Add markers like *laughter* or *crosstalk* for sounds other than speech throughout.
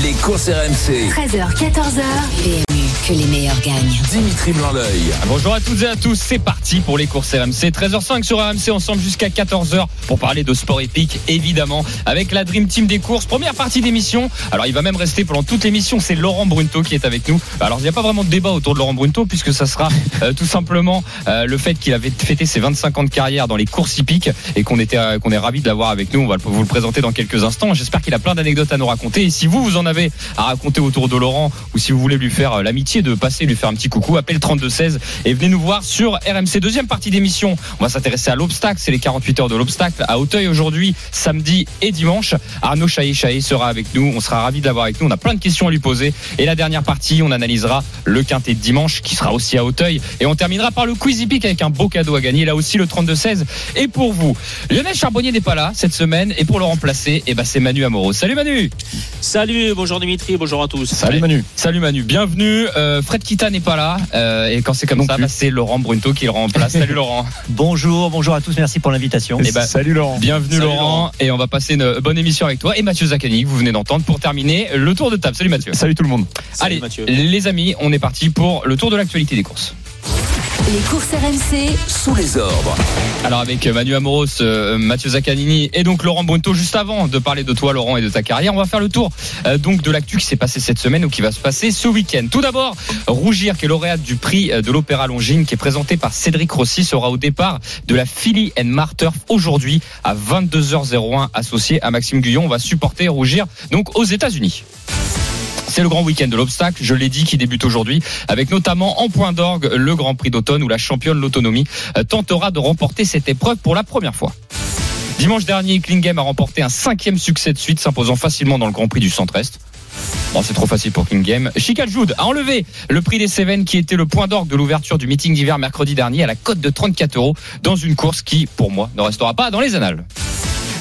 Les courses RMC. 13h, 14h. PMU, que les meilleurs gagnent. Dimitri Blanc-L'œil. Bonjour à toutes et à tous, c'est parti pour les courses RMC. 13h05 sur RMC, ensemble jusqu'à 14h pour parler de sport épique, évidemment, avec la Dream Team des courses. Première partie d'émission. Alors, il va même rester pendant toute l'émission. C'est Laurent Brunto qui est avec nous. Alors, il n'y a pas vraiment de débat autour de Laurent Brunto, puisque ça sera euh, tout simplement euh, le fait qu'il avait fêté ses 25 ans de carrière dans les courses hippiques et qu'on était, euh, qu'on est ravi de l'avoir avec nous. On va vous le présenter dans quelques instants. J'espère qu'il a plein d'anecdotes à nous raconter. Et si vous, vous en avez à raconter autour de Laurent, ou si vous voulez lui faire euh, l'amitié de passer, lui faire un petit coucou, appelle 3216 et venez nous voir sur RMC. Deuxième partie d'émission, on va s'intéresser à l'obstacle. C'est les 48 heures de l'obstacle à Auteuil aujourd'hui, samedi et dimanche. Arnaud Chaillet-Chaillet sera avec nous. On sera ravi de l'avoir avec nous. On a plein de questions à lui poser. Et la dernière partie, on analysera le quintet de dimanche qui sera aussi à Auteuil. Et on terminera par le quiz hippique avec un beau cadeau à gagner. Là aussi, le 32-16. Et pour vous, Lionel Charbonnier n'est pas là cette semaine. Et pour le remplacer, eh ben, c'est Manu Amoros. Salut Manu! Salut, bonjour Dimitri, bonjour à tous. Salut Manu. Salut Manu, bienvenue. Euh, Fred Kita n'est pas là. euh, et quand c'est comme ça, bah, c'est Laurent Brunto qui le remplace. Salut Laurent. *laughs* Bonjour, bonjour à tous, merci pour l'invitation. Eh ben, Salut Laurent. Bienvenue Salut, Laurent. Laurent. Et on va passer une bonne émission avec toi et Mathieu Zaccani que vous venez d'entendre pour terminer le tour de table. Salut Mathieu. Salut tout le monde. Salut, Allez, Mathieu. les amis, on est parti pour le tour de l'actualité des courses. Les courses RMC, Sous les ordres. Alors avec euh, Manu Amoros, euh, Mathieu Zaccanini et donc Laurent Brunto juste avant de parler de toi Laurent et de ta carrière, on va faire le tour euh, donc de l'actu qui s'est passé cette semaine ou qui va se passer ce week-end. Tout d'abord, Rougir qui est lauréate du prix de l'Opéra Longines qui est présenté par Cédric Rossi sera au départ de la Philly and Marturf aujourd'hui à 22h01 associé à Maxime Guyon. On va supporter Rougir donc aux États-Unis. C'est le grand week-end de l'obstacle, je l'ai dit, qui débute aujourd'hui, avec notamment en point d'orgue le Grand Prix d'automne où la championne l'autonomie euh, tentera de remporter cette épreuve pour la première fois. Dimanche dernier, Klingem a remporté un cinquième succès de suite, s'imposant facilement dans le Grand Prix du Centre-Est. Bon, c'est trop facile pour Klingem. Chical Joud a enlevé le prix des Cévennes qui était le point d'orgue de l'ouverture du meeting d'hiver mercredi dernier à la cote de 34 euros dans une course qui, pour moi, ne restera pas dans les annales.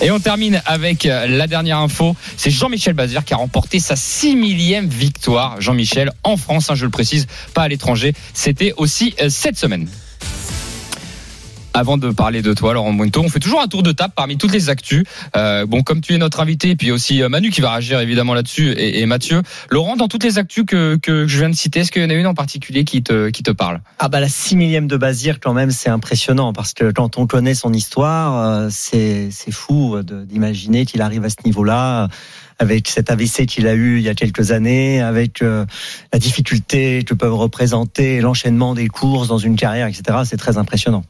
Et on termine avec euh, la dernière info. C'est Jean-Michel Bazir qui a remporté sa 6 millième victoire. Jean-Michel en France, hein, je le précise, pas à l'étranger. C'était aussi euh, cette semaine. Avant de parler de toi, Laurent Brunto, on fait toujours un tour de table parmi toutes les actus. Euh, bon, comme tu es notre invité, puis aussi euh, Manu qui va réagir évidemment là-dessus, et, et Mathieu. Laurent, dans toutes les actus que, que je viens de citer, est-ce qu'il y en a une en particulier qui te, qui te parle? Ah bah la 6 millième de Bazir quand même c'est impressionnant parce que quand on connaît son histoire euh, c'est fou de- d'imaginer qu'il arrive à ce niveau-là euh, avec cet AVC qu'il a eu il y a quelques années, avec euh, la difficulté que peuvent représenter l'enchaînement des courses dans une carrière, etc. C'est très impressionnant.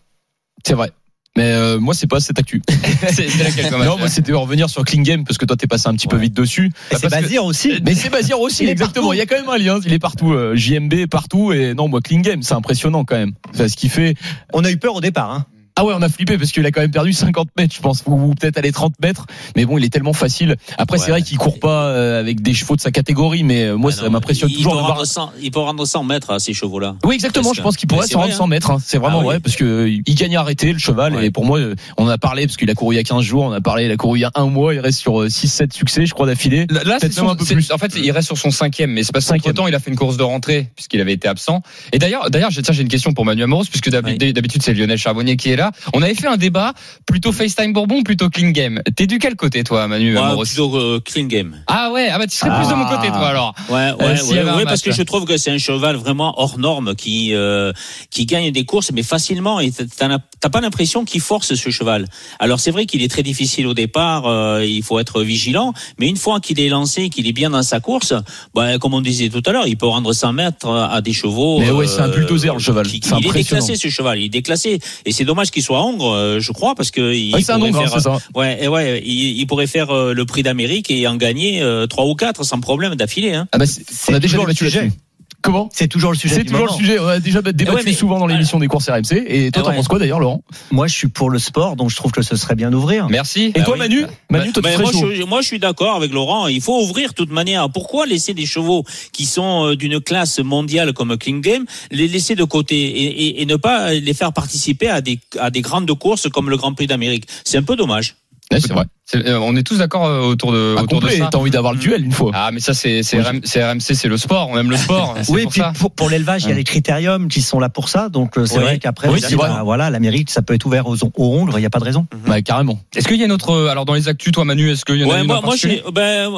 C'est vrai. Mais euh, moi, c'est pas cette actu. *laughs* C'est c'est laquelle non, moi, c'était revenir sur Klingame parce que toi, t'es passé un petit peu vite dessus. Et c'est que- Bazir aussi. Mais c'est Bazir aussi, *laughs* Il exactement. Il y a quand même un lien. Il est partout. euh, JMB partout. Et non, moi, Klingame, c'est impressionnant quand même. Enfin, ce qu'il fait. On a eu peur au départ. Hein. Ah ouais, on a flippé parce qu'il a quand même perdu 50 mètres, je pense, ou peut-être aller 30 mètres. Mais bon, il est tellement facile. Après, c'est vrai qu'il court pas euh, avec des chevaux de sa catégorie, mais euh, moi, Ah ça m'impressionne il toujours peut de voir. rendre 100 il peut rendre 100 mètres à ces chevaux-là. Oui, exactement. Presque. Je pense qu'il pourrait se rendre vrai, 100 mètres. hein. C'est vraiment Ah oui. vrai parce que euh, il gagne à arrêter le cheval. Ouais. Et pour moi, on en a parlé parce qu'il a couru il y a 15 jours. On a parlé, il a couru il y a un mois. Il reste sur 6-7 succès, je crois, d'affilée. Là, c'est un peu plus. En fait, il reste sur son cinquième, mais c'est parce Cinquième. temps, il a fait une course de rentrée puisqu'il avait été absent. Et d'ailleurs, d'ailleurs, j'ai une question pour Manu Amoros puisque Oui. d'habitude c'est Lionel Charbonnier qui est là. On avait fait un débat plutôt FaceTime Bourbon, ou plutôt Clean Game. T'es du quel côté, toi, Manu Amoros plutôt euh, clean game. Ah ouais, ah bah tu serais plus de mon côté, toi alors. Ouais, ouais, ouais, ouais, match, parce que je trouve que c'est un cheval vraiment hors norme qui euh, qui gagne des courses mais facilement et t'as pas l'impression qu'il force ce cheval. Alors c'est vrai qu'il est très difficile au départ, euh, il faut être vigilant, mais une fois qu'il est lancé, qu'il est bien dans sa course, bah, comme on disait tout à l'heure, il peut rendre 100 mètres à des chevaux. Mais ouais, c'est un bulldozer, le cheval. qui- il est déclassé ce cheval, il est déclassé et c'est dommage qu'il soit hongre, euh, je crois, parce que il Ouais, un pourrait faire- ça. Ouais, et ouais, il, il pourrait faire euh, le prix d'Amérique et en gagner euh, trois ou quatre sans problème d'affilée. Hein. Ah bah, on a déjà le débattu sujet. Comment C'est toujours le sujet. C'est toujours le sujet. On a déjà débattu ouais, mais- souvent dans l'émission des courses RMC. Et toi, Ah t'en ouais. penses quoi d'ailleurs, Laurent Moi, je suis pour le sport, donc je trouve que ce serait bien d'ouvrir. Merci. Et Ah toi, oui. Manu Manu, toi, tu Ben, serais moi, chaud. je, moi, je suis d'accord avec Laurent. Il faut ouvrir de toute manière. Pourquoi laisser des chevaux qui sont euh, d'une classe mondiale comme King Game, les laisser de côté et, et- et ne pas les faire participer à des, à des grandes courses comme le Grand Prix d'Amérique? C'est un peu dommage. Ouais, c'est vrai. Euh, On est tous d'accord euh, autour de, Ah, autour de complet, ça. T'as envie d'avoir le duel une fois. Ah, mais ça, c'est c'est Oui. RM- RMC, c'est le sport. On aime le sport. *laughs* Oui, pour puis ça. pour, pour l'élevage, il y a les critériums qui sont là pour ça. Donc euh, c'est Oui. vrai qu'après, Oui, vrai. bah, voilà, l'Amérique, ça peut être ouvert aux, aux ongles, il n'y a pas de raison. Bah, carrément. Est-ce qu'il y a une autre. Alors, dans les actus, toi, Manu, est-ce qu'il y en a Ouais, une moi, moi, je, ben,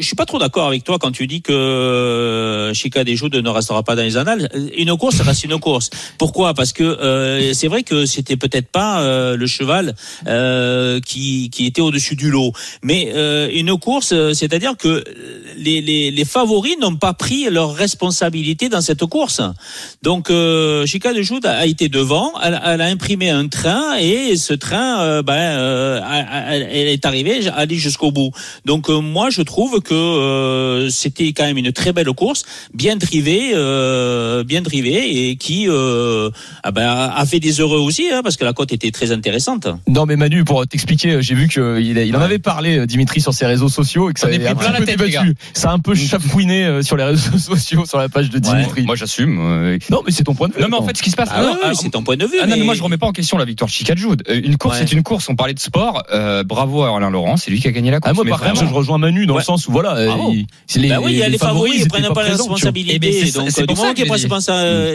suis pas trop d'accord avec toi quand tu dis que Chica des Joudes ne restera pas dans les annales. Une course reste une course. Pourquoi? Parce que euh, c'est vrai que c'était peut-être pas euh, le cheval euh, qui, qui était au-dessus du lot, mais euh, une course, euh, c'est-à-dire que les, les, les favoris n'ont pas pris leur responsabilité dans cette course. Donc euh, Chica de Joude a été devant, elle, elle a imprimé un train et ce train, euh, ben, euh, a- a- elle est arrivée, allée jusqu'au bout. Donc euh, moi je trouve que euh, c'était quand même une très belle course, bien drivée, euh, bien drivée et qui euh, ah ben, a fait des heureux aussi hein, parce que la cote était très intéressante. Non mais Manu, pour t'expliquer, j'ai vu qu'il il en Ouais. avait parlé euh, Dimitri sur ses réseaux sociaux et que ça pris un la tête. Ça a un peu chafouiné euh, sur les réseaux *laughs* sociaux, sur la page de Dimitri. Moi, j'assume. euh, Non mais c'est ton point de vue. Non, mais en fait, ce qui se passe. Ah, non, ouais, alors, c'est ton point de vue. Ah non, mais mais- moi je remets pas en question la victoire de Chica de Joude. Euh, Une course, Ouais. c'est une course. On parlait de sport. Euh, bravo à Alain Laurent, c'est lui qui a gagné la course. Ah, moi mais par contre, vraiment. je rejoins Manu dans le Ouais. sens où voilà, euh, il- c'est les, Bah oui, il y a les, favoris, ils prennent pas, responsabilités. Eh ben, c'est donc, c'est pour ça pas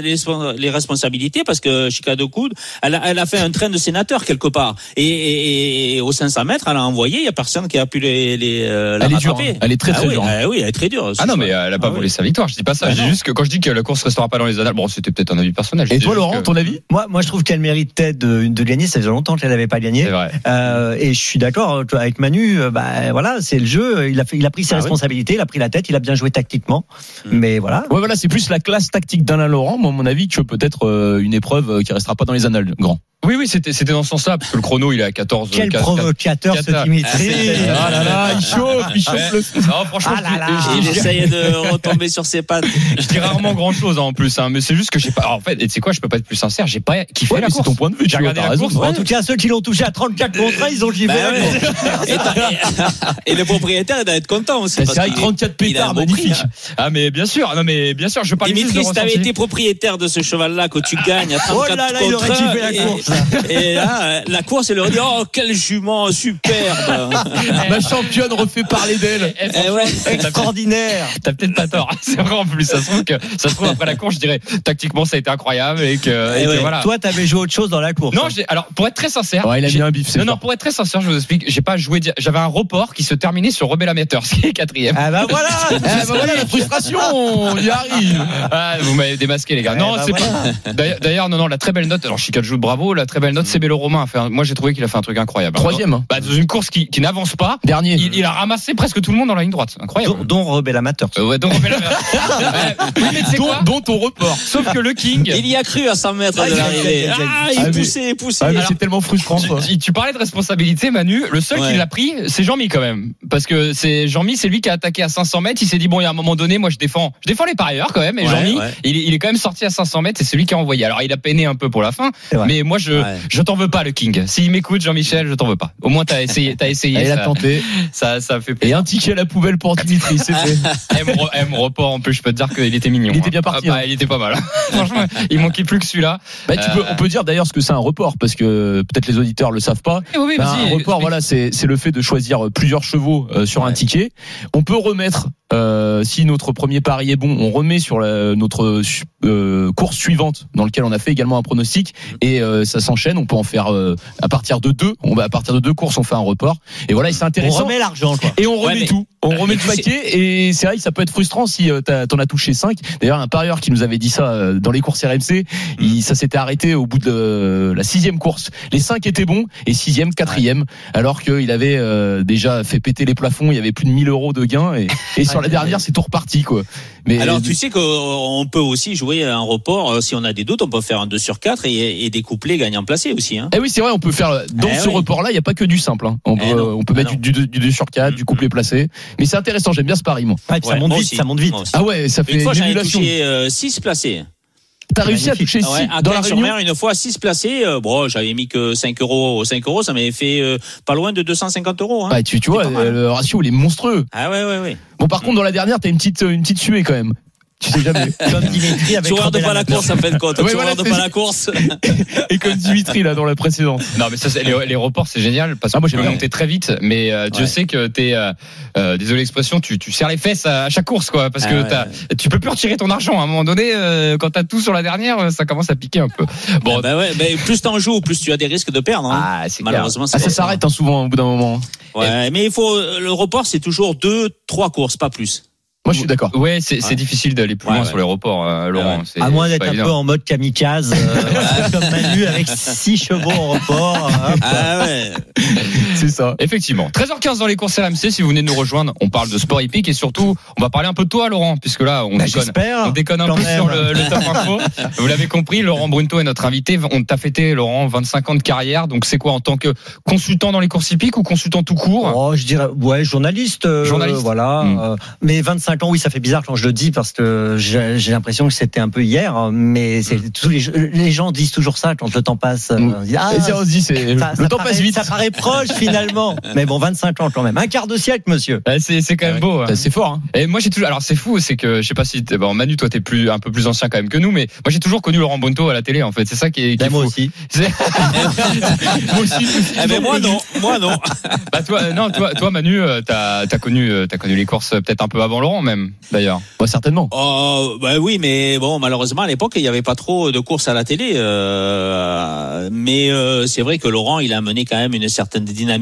les, respons- les responsabilités, parce que Chica de Coude, elle a, a fait un train de sénateur quelque part. Et, aux 500 mètres, elle a envoyée, il n'y a personne qui a pu les, les euh, la elle. Est. Hein. Elle est très ah très hein. ah dure. Oui, ah elle est très dure. Ah non, mais elle n'a pas ah volé sa victoire. Je dis pas ça. Ah J'ai juste que quand je dis que la course ne restera pas dans les annales, bon, c'était peut-être un avis personnel. Et toi, Laurent, ton avis? Moi, moi, je trouve qu'elle mérite de, de gagner. Ça faisait longtemps qu'elle n'avait pas gagné. Vrai. Euh, et je suis d'accord avec Manu. Euh, bah voilà, c'est le jeu. Il a, fait, il a pris ses responsabilités, il a pris la tête, il a bien joué tactiquement. Hmm. Mais voilà. Ouais, voilà, c'est plus la classe tactique d'Alain Laurent, moi, à mon avis, que peut-être euh, une épreuve qui ne restera pas dans les annales, grand. Oui, oui, c'était dans ce sens-là, parce que le chrono, il est à 14. Quel provocateur 4, 4, Dimitri. Ah, ah là là, il chauffe, il chauffe le Non, franchement, ah il de retomber sur ses pattes. Je dis rarement grand chose hein, en plus, hein, mais c'est juste que j'ai pas. En fait, tu sais quoi, je peux pas être plus sincère, j'ai pas kiffé C'est ton point de vue, j'ai regardé la course. Ouais. En tout cas, ceux qui l'ont touché à 34 contrats, ils ont kiffé. Bah et, le propriétaire, il doit être content aussi. Bah, c'est vrai, 34 pétards, magnifique. Ah, mais bien sûr, non, mais bien sûr, je parle Dimitri, si t'avais été propriétaire de ce cheval-là, que tu gagnes à 34 oh il aurait kiffé la course. Et, là, la course, elle aurait dit, oh, quel jument, super. *laughs* Ma championne refait parler d'elle. Eh, Eh ouais. Extraordinaire. *laughs* T'as peut-être pas tort. *laughs* C'est vrai en plus. Ça se trouve que ça se trouve après la course, je dirais tactiquement ça a été incroyable et que, et Eh que ouais. voilà. Toi, t'avais joué autre chose dans la course. Non, alors pour être très sincère, Ouais, il a mis un bif, non, non, pour être très sincère, je vous explique. J'ai pas joué. J'avais un report qui se terminait sur Rebel Amateur, ce qui est quatrième. Ah bah voilà. Eh ben voilà la frustration, on y arrive. Ah, vous m'avez démasqué les gars. Eh non, bah c'est pas. D'ailleurs- non, non, la très belle note. Alors Chica joue bravo. La très belle note, c'est Bélo Romain. Moi, j'ai trouvé qu'il a fait un truc incroyable. Troisième, hein. Bah, dans une course qui, qui n'avance pas, Dernier. il, il a ramassé presque tout le monde dans la ligne droite. Incroyable. Dont, dont Rebelle Amateur. Euh, ouais, donc, Rebel Amateur. Dont, dont ton report. Sauf que le King. Il y a cru à 100 mètres Ah, de l'arrivée. il a- il a- Ah, Ah, il mais- poussait, il poussait. Ah, c'est tellement frustrant. Tu, tu parlais de responsabilité, Manu. Le seul Ouais. qui l'a pris, c'est Jean-Mi quand même, parce que c'est Jean-Mi, c'est lui qui a attaqué à 500 mètres. Il s'est dit bon, il y a un moment donné, moi je défends, je défends les parieurs quand même. Et Ouais, Jean-Mi, ouais. il, est- il est quand même sorti à 500 mètres et c'est lui qui a envoyé. Alors il a peiné un peu pour la fin, mais moi je, Ouais. je t'en veux pas le King. S'il m'écoute, Jean-Michel, je t'en veux pas. Au moins t'as essayé, *laughs* t'as essayé. Elle a tenté. *laughs* ça, ça fait Et plaisir. un ticket à la poubelle pour Dimitri, c'est fait. *laughs* M, re- M report en plus, je peux te dire qu'il était mignon. Il était hein. bien parti, Ah, bah, hein. il était pas mal. *laughs* Franchement, il manquait plus que celui-là. Bah, tu Euh, on peut dire d'ailleurs ce que c'est un report parce que peut-être les auditeurs le savent pas. Eh un report, voilà, c'est c'est le fait de choisir plusieurs chevaux euh, sur un ticket. On peut remettre, euh, si notre premier pari est bon, on remet sur la- notre euh, course suivante dans lequel on a fait également un pronostic et euh, ça s'enchaîne. On peut en faire euh, à partir de deux. On va à partir de deux courses, on fait un report. Et voilà, et c'est On intéressant. remet l'argent, quoi. Et on remet Ouais, mais- tout. On remet Et le paquet. Et c'est vrai que ça peut être frustrant si euh, t'en as touché 5. D'ailleurs, un parieur qui nous avait dit ça euh, dans les courses RMC, il, ça s'était arrêté au bout de la sixième course. Les 5 étaient bons et sixième, quatrième, alors qu'il avait euh, déjà fait péter les plafonds. Il y avait plus de 1000 euros de gains. Et, et sur la dernière, c'est tout reparti. quoi. Mais Alors tu sais qu'on peut aussi jouer un report, euh, si on a des doutes, on peut faire un 2 sur 4 et, et découpler gagnant placé aussi. Hein. Eh oui, c'est vrai, on peut faire dans Eh ce oui. report-là, il n'y a pas que du simple. hein. On, Eh peut, non. on peut Ah mettre du, du, du 2 sur 4, du couplet placé. Mais c'est intéressant, j'aime bien ce pari, moi. Ouais, puis ça Ouais, monte moi vite, aussi. ça monte vite. Moi aussi. Ah ouais, ça fait Une fois, touché 6 placés. T'as réussi à toucher Ah ouais, 6 à dans la sur mer, une fois 6 placés. euh, bon, j'avais mis que 5 euros. 5 euros, ça m'avait fait euh, pas loin de 250 euros. Hein. Ouais, tu, tu vois, le ratio il est monstrueux. Ah ouais, ouais, ouais. Bon, par contre, dans la dernière, t'as une petite, une petite suée quand même. Tu sais jamais. *laughs* Comme Dimitri avec de Robert pas la course, en. Ouais, Joueur voilà, de c'est- pas la course. Et comme Dimitri là dans la précédente. Non, mais ça, c'est- les, les reports, c'est génial parce que Ah, moi, tu peux monter très vite, mais euh, Dieu Ouais. sait que t'es, euh, euh, désolé l'expression, tu, tu serres les fesses à, à chaque course, quoi, parce Ah que ouais, t'as, tu peux plus retirer ton argent. À un moment donné, euh, quand t'as tout sur la dernière, euh, ça commence à piquer un peu. Bon, Bah ouais, mais plus t'en joues, plus tu as des risques de perdre. hein. ah. Malheureusement, Ah, ça s'arrête hein, souvent au bout d'un moment. Ouais, mais il faut le report, c'est toujours deux, trois courses, pas plus. Moi, je suis d'accord. Ouais, c'est, Ouais. difficile d'aller plus loin ouais. sur les reports, euh, Laurent. À moins d'être un évident. peu en mode kamikaze, euh, *laughs* comme Manu avec six chevaux en report. hop. Ah ouais. C'est ça. Effectivement. 13h15 dans les courses RMC. Si vous venez de nous rejoindre, on parle de sport hippique et surtout, on va parler un peu de toi, Laurent, puisque là, on Bah, déconne. On déconne un peu même. sur le, le top info. *laughs* Vous l'avez compris, Laurent Brunto est notre invité. On t'a fêté, Laurent, 25 ans de carrière. Donc, c'est quoi en tant que consultant dans les courses hippiques ou consultant tout court? Oh, je dirais, ouais, journaliste. euh, Journaliste. Voilà. Hmm. euh, mais 25 ans, oui, ça fait bizarre quand je le dis parce que j'ai l'impression que c'était un peu hier. Mais c'est tous les, les gens disent toujours ça quand le temps passe. euh, Hmm. dit, ah, Et on se dit, ça- le ça temps paraît- passe vite. Ça paraît proche finalement. *laughs* mais bon, 25 ans quand même. Un quart de siècle, monsieur. Ouais, c'est, c'est quand même beau. hein. Bah, C'est fort. Hein. Et moi j'ai toujours alors c'est fou c'est que je sais pas si t'es- bon Manu toi t'es plus un peu plus ancien quand même que nous mais moi j'ai toujours connu Laurent Bonto à la télé en fait c'est ça qui est, qui Ben, est moi fou. aussi. C'est- *laughs* moi aussi, Eh ben moi non, moi non. Bah toi euh, non toi toi Manu euh, t'as t'as connu euh, t'as connu les courses euh, peut-être un peu avant Laurent même d'ailleurs. Bah, certainement. Oh, bah oui, mais bon, malheureusement à l'époque il n'y avait pas trop de courses à la télé. euh, mais euh, c'est vrai que Laurent, il a mené quand même une certaine dynamique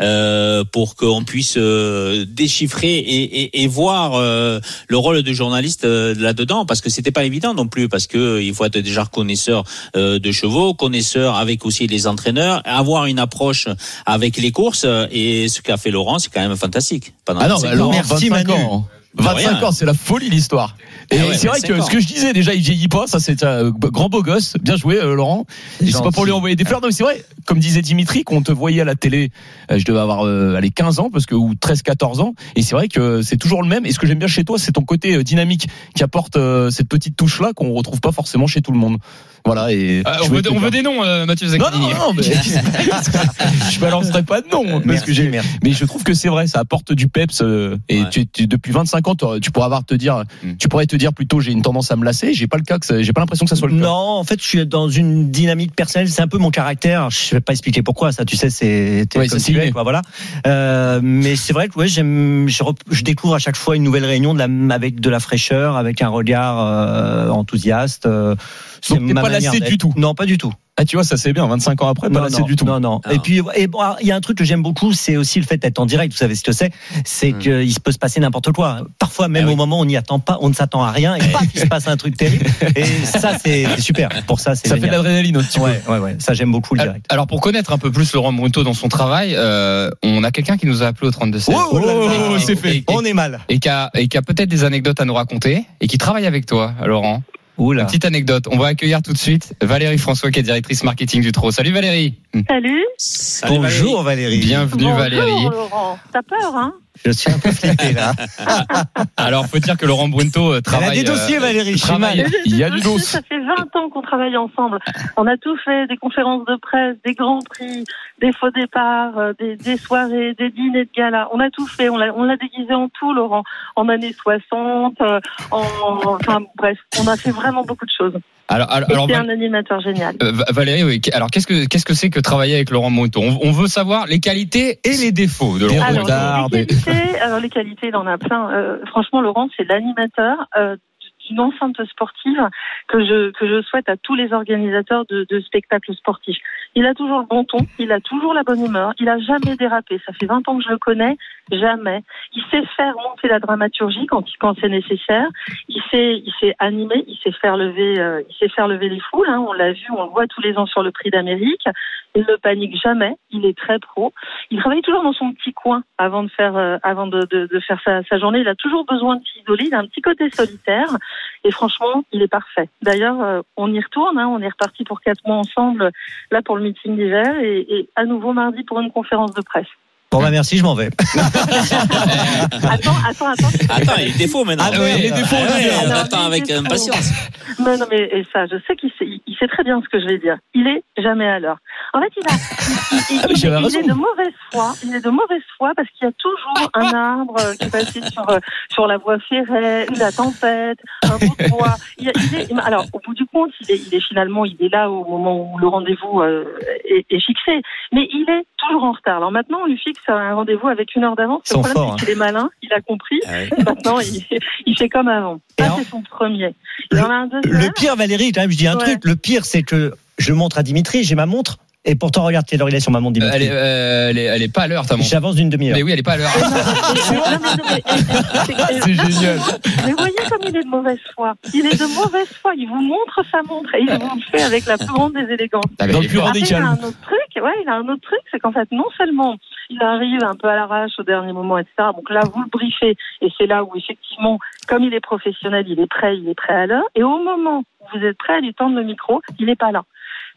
euh, pour qu'on puisse euh, déchiffrer et, et, et voir euh, le rôle de journaliste euh, là-dedans, parce que c'était pas évident non plus, parce que euh, il faut être déjà connaisseur euh, de chevaux, connaisseur avec aussi les entraîneurs, avoir une approche avec les courses. Et ce qu'a fait Laurent, c'est quand même fantastique. Pendant Ah non, 25 bah. Laurent, Merci, 25 Manu. ans. De 25 rien. ans, c'est la folie l'histoire. Et ouais, c'est vrai 25 que ce que je disais déjà, il vieillit pas, ça c'est un grand beau gosse, bien joué euh, Laurent. C'est pas pour lui envoyer des fleurs, non c'est vrai, comme disait Dimitri, qu'on te voyait à la télé, euh, je devais avoir euh, allez, 15 ans parce que ou 13 14 ans. Et c'est vrai que c'est toujours le même. Et ce que j'aime bien chez toi, c'est ton côté euh, dynamique qui apporte euh, cette petite touche là qu'on retrouve pas forcément chez tout le monde. Voilà et je on, veut, on des noms euh, Mathieu non, Zacchini. non, non, mais *laughs* je balancerai pas de nom. Parce Merci, que j'ai, merci. mais je trouve que c'est vrai, ça apporte du peps. euh, et Ouais. tu, tu- depuis 25 ans, tu pourrais avoir te dire, Mm. tu pourrais te dire plutôt, j'ai une tendance à me lasser. J'ai pas le cas, j'ai pas l'impression que ça soit le cas. Non, en fait, je suis dans une dynamique personnelle. C'est un peu mon caractère. Je vais pas expliquer pourquoi. Ça, tu sais, c'est Ouais, comme inné. quoi. Voilà. Euh, mais c'est vrai que ouais, j'aime. Je, je découvre à chaque fois une nouvelle réunion de la, avec de la fraîcheur, avec un regard euh, enthousiaste. euh, c'est ma manière lassé du tout. Non, pas du tout. Ah, tu vois, ça c'est bien. 25 ans après, pas non, lassé non, du tout. Non, non. Ah. Et puis, bon, il y a un truc que j'aime beaucoup, c'est aussi le fait d'être en direct. Vous savez ce que c'est C'est Mm. qu'il se peut se passer n'importe quoi. Parfois, même Ah oui. au moment où on n'y attend pas, on ne s'attend à rien, et paf, il se passe un truc terrible. Et ça, c'est super. Pour ça, c'est Ça fait de l'adrénaline peu. Ouais, ouais, ouais. Ça, j'aime beaucoup le direct. alors, pour connaître un peu plus Laurent Brunto dans son travail, euh, on a quelqu'un qui nous a appelé au 32 16 Oh. Oh, c'est fait. Et, et- On est mal. et qui a, et qui a peut-être des anecdotes à nous raconter et qui travaille avec toi, Laurent. Oula. Une petite anecdote. On va accueillir tout de suite Valérie François, qui est directrice marketing du Trot. Salut Valérie. Salut. Bonjour Valérie. Bienvenue Bonjour, Valérie. Laurent. T'as peur, hein? Je suis un peu flippé là. *laughs* Alors, faut dire que Laurent Brunto euh, Elle a travaille. des dossiers, euh, Valérie. Travaille-. Il y a du Dossier, dos. Ça fait 20 ans qu'on travaille ensemble. On a tout fait, des conférences de presse, des grands prix, des faux départs, euh, des, des soirées, des dîners de gala. On a tout fait. On l'a déguisé en tout, Laurent. En années 60, euh, en, enfin bref, on a fait vraiment beaucoup de choses. Alors, alors, c'est un animateur génial. euh, Va- Valérie, oui. Alors, qu'est-ce que qu'est-ce que c'est que travailler avec Laurent Brunto on, on veut savoir les qualités et les défauts de Laurent Alors, les qualités, alors les qualités, il en a plein. Euh, franchement, Laurent, c'est l'animateur euh, d'une enceinte sportive que je que je souhaite à tous les organisateurs de, de spectacles sportifs. Il a toujours le bon ton, il a toujours la bonne humeur, il a jamais dérapé. Ça fait 20 ans que je le connais, jamais. Il sait faire monter la dramaturgie quand quand c'est nécessaire. Il sait il sait animer, il sait faire lever euh, il sait faire lever les foules. Hein, on l'a vu, on le voit tous les ans sur le Prix d'Amérique. Il ne panique jamais, il est très pro. Il travaille toujours dans son petit coin avant de faire euh, avant de, de, de faire sa, sa journée. Il a toujours besoin de s'isoler. Il a un petit côté solitaire et franchement, il est parfait. D'ailleurs, euh, on y retourne. Hein, on est reparti pour quatre mois ensemble là pour le meeting d'hiver et, et à nouveau mardi pour une conférence de presse. Bon, bah merci, je m'en vais. *laughs* Attends, attends, attends. Attends, il y a des défauts maintenant. Ah ouais, des défauts, Ah ouais, on attend avec est impatience. *laughs* Non, non, mais et ça, je sais qu'il sait, il sait très bien ce que je vais dire. Il est jamais à l'heure. En fait, il a, il, il- *laughs* Ah, mais il- il est de mauvaise foi. Il est de mauvaise foi parce qu'il y a toujours un arbre euh, qui est passé sur euh, sur la voie ferrée, la tempête, un bout de bois. Il, est, alors, au bout du compte, il est, il est finalement, il est là au moment où le rendez-vous euh, est, est fixé, mais il est toujours en retard. Alors maintenant, on lui fixe un rendez-vous avec une heure d'avance. Le problème, c'est qu'il est malin, il a compris. Ah ouais. Maintenant, il, il fait comme avant. Et Ça, c'est son premier. Il en a un deuxième. Le pire, Valérie, quand même, je dis un Ouais. truc. Le pire, c'est que je montre à Dimitri, j'ai ma montre. Et pourtant, regarde heure il est sur ma montre, Elle est, euh, elle est, elle est pas à l'heure, ta montre. J'avance d'une demi-heure. Mais oui, elle est pas à l'heure. *laughs* C'est génial. Mais voyez comme il est de mauvaise foi. Il est de mauvaise foi. Il vous montre sa montre et il vous le fait avec la plus grande des élégances. Ah, Dans le est plus pas- grand des Après, il a un autre truc, ouais, il a un autre truc, c'est qu'en fait, non seulement il arrive un peu à l'arrache au dernier moment, etc. Donc là, vous le briefez, et c'est là où effectivement, comme il est professionnel, il est prêt, il est prêt à l'heure. Et au moment où vous êtes prêt à lui tendre le micro, il n'est pas là.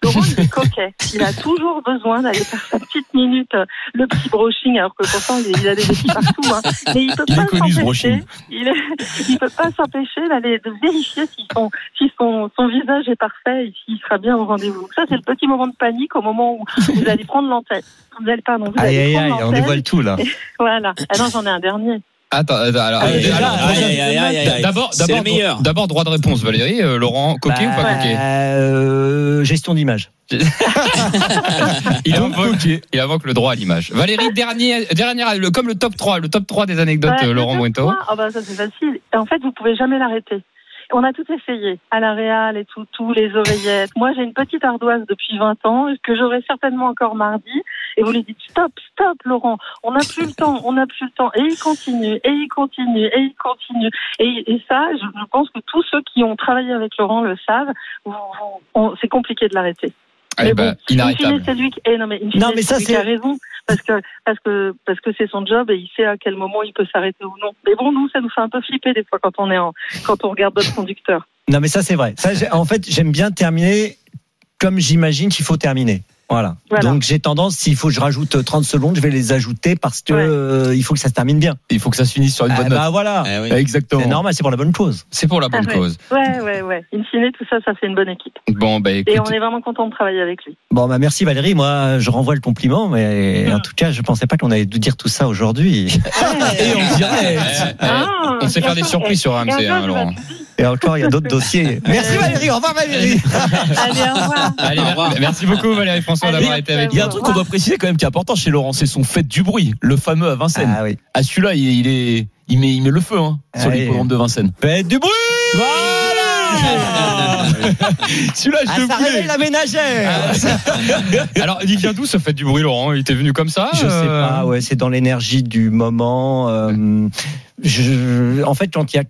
Laurent, il est coquet. Il a toujours besoin d'aller faire sa petite minute, le petit brushing, alors que pourtant il a des petits partout. Hein. Mais il peut Il pas s'empêcher. Il, est- il peut pas s'empêcher d'aller de vérifier si son si son, son visage est parfait et s'il sera bien au rendez-vous. Ça, c'est le petit moment de panique au moment où vous allez prendre l'antenne. Vous allez pardon, vous Aïe, allez aïe, prendre aïe, on dévoile tout, là. *laughs* Voilà. Ah non, j'en ai un dernier. Attends, attends, alors, déjà, alors, Aïe, aïe, aïe, aïe, aïe, aïe. D'abord, d'abord, d'abord droit de réponse, Valérie. Euh, Laurent, coquet ou pas Bah, coquet euh, Gestion d'image. *laughs* il invoque, il invoque le droit à l'image. Valérie, dernier, dernière, le- comme le top 3, le top 3 des anecdotes, Ouais, euh, Laurent trois, Ah bah ça c'est facile. En fait, vous pouvez jamais l'arrêter. On a tout essayé, à la Réal et tout, tous les oreillettes. Moi, j'ai une petite ardoise depuis 20 ans que j'aurai certainement encore mardi. Et vous lui dites stop, stop, Laurent. On n'a plus le *laughs* temps, on n'a plus le temps. Et il continue, et il continue, et il continue. Et, et ça, je, je pense que tous ceux qui ont travaillé avec Laurent le savent. C'est compliqué de l'arrêter. Eh Mais ben, bon, c'est lui qui, eh non, mais Non, ça, c'est raison. Parce que, parce que, parce que c'est son job et il sait à quel moment il peut s'arrêter ou non. Mais bon, nous, ça nous fait un peu flipper des fois quand on est en, quand on regarde d'autres conducteurs. Non, mais ça, c'est vrai. Ça, en fait, j'aime bien terminer comme j'imagine qu'il faut terminer. Voilà. Voilà. Donc, j'ai tendance, s'il faut que je rajoute 30 secondes, je vais les ajouter parce que Ouais. euh, il faut que ça se termine bien. Il faut que ça se finisse sur une Ah, bonne note. bah voilà. Eh oui. Exactement. C'est normal, c'est pour la bonne cause. C'est pour la bonne Ah ouais. cause. Ouais, ouais, ouais. In fine, tout ça, ça fait une bonne équipe. Bon, bah Et écoute. on est vraiment content de travailler avec lui. Bon, bah merci Valérie. Moi, je renvoie le compliment, mais en tout cas, je pensais pas qu'on allait nous dire tout ça aujourd'hui. *laughs* Et on dirait. Ah, On sait faire des surprises sur Et jour, hein, Laurent. Et encore, il y a d'autres dossiers. *laughs* Merci Valérie. Au revoir Valérie. Allez, au revoir. Allez, Au revoir. mer- merci beaucoup Valérie François Allez, d'avoir été avec Il y a un truc qu'on doit préciser quand même qui est important chez Laurent, c'est son fait du bruit, le fameux à Vincennes. Ah oui. À celui-là, il, il est, il met, il met le feu hein, sur Ah l'hippodrome de Vincennes. Faites du bruit. Voilà *laughs* Celui-là, Ah, je le ça la ménagère. *laughs* Alors, il vient d'où ce fait du bruit, Laurent? Il était venu comme ça Je sais euh, pas, ouais, c'est dans l'énergie du moment. euh, je, en fait, quand il y a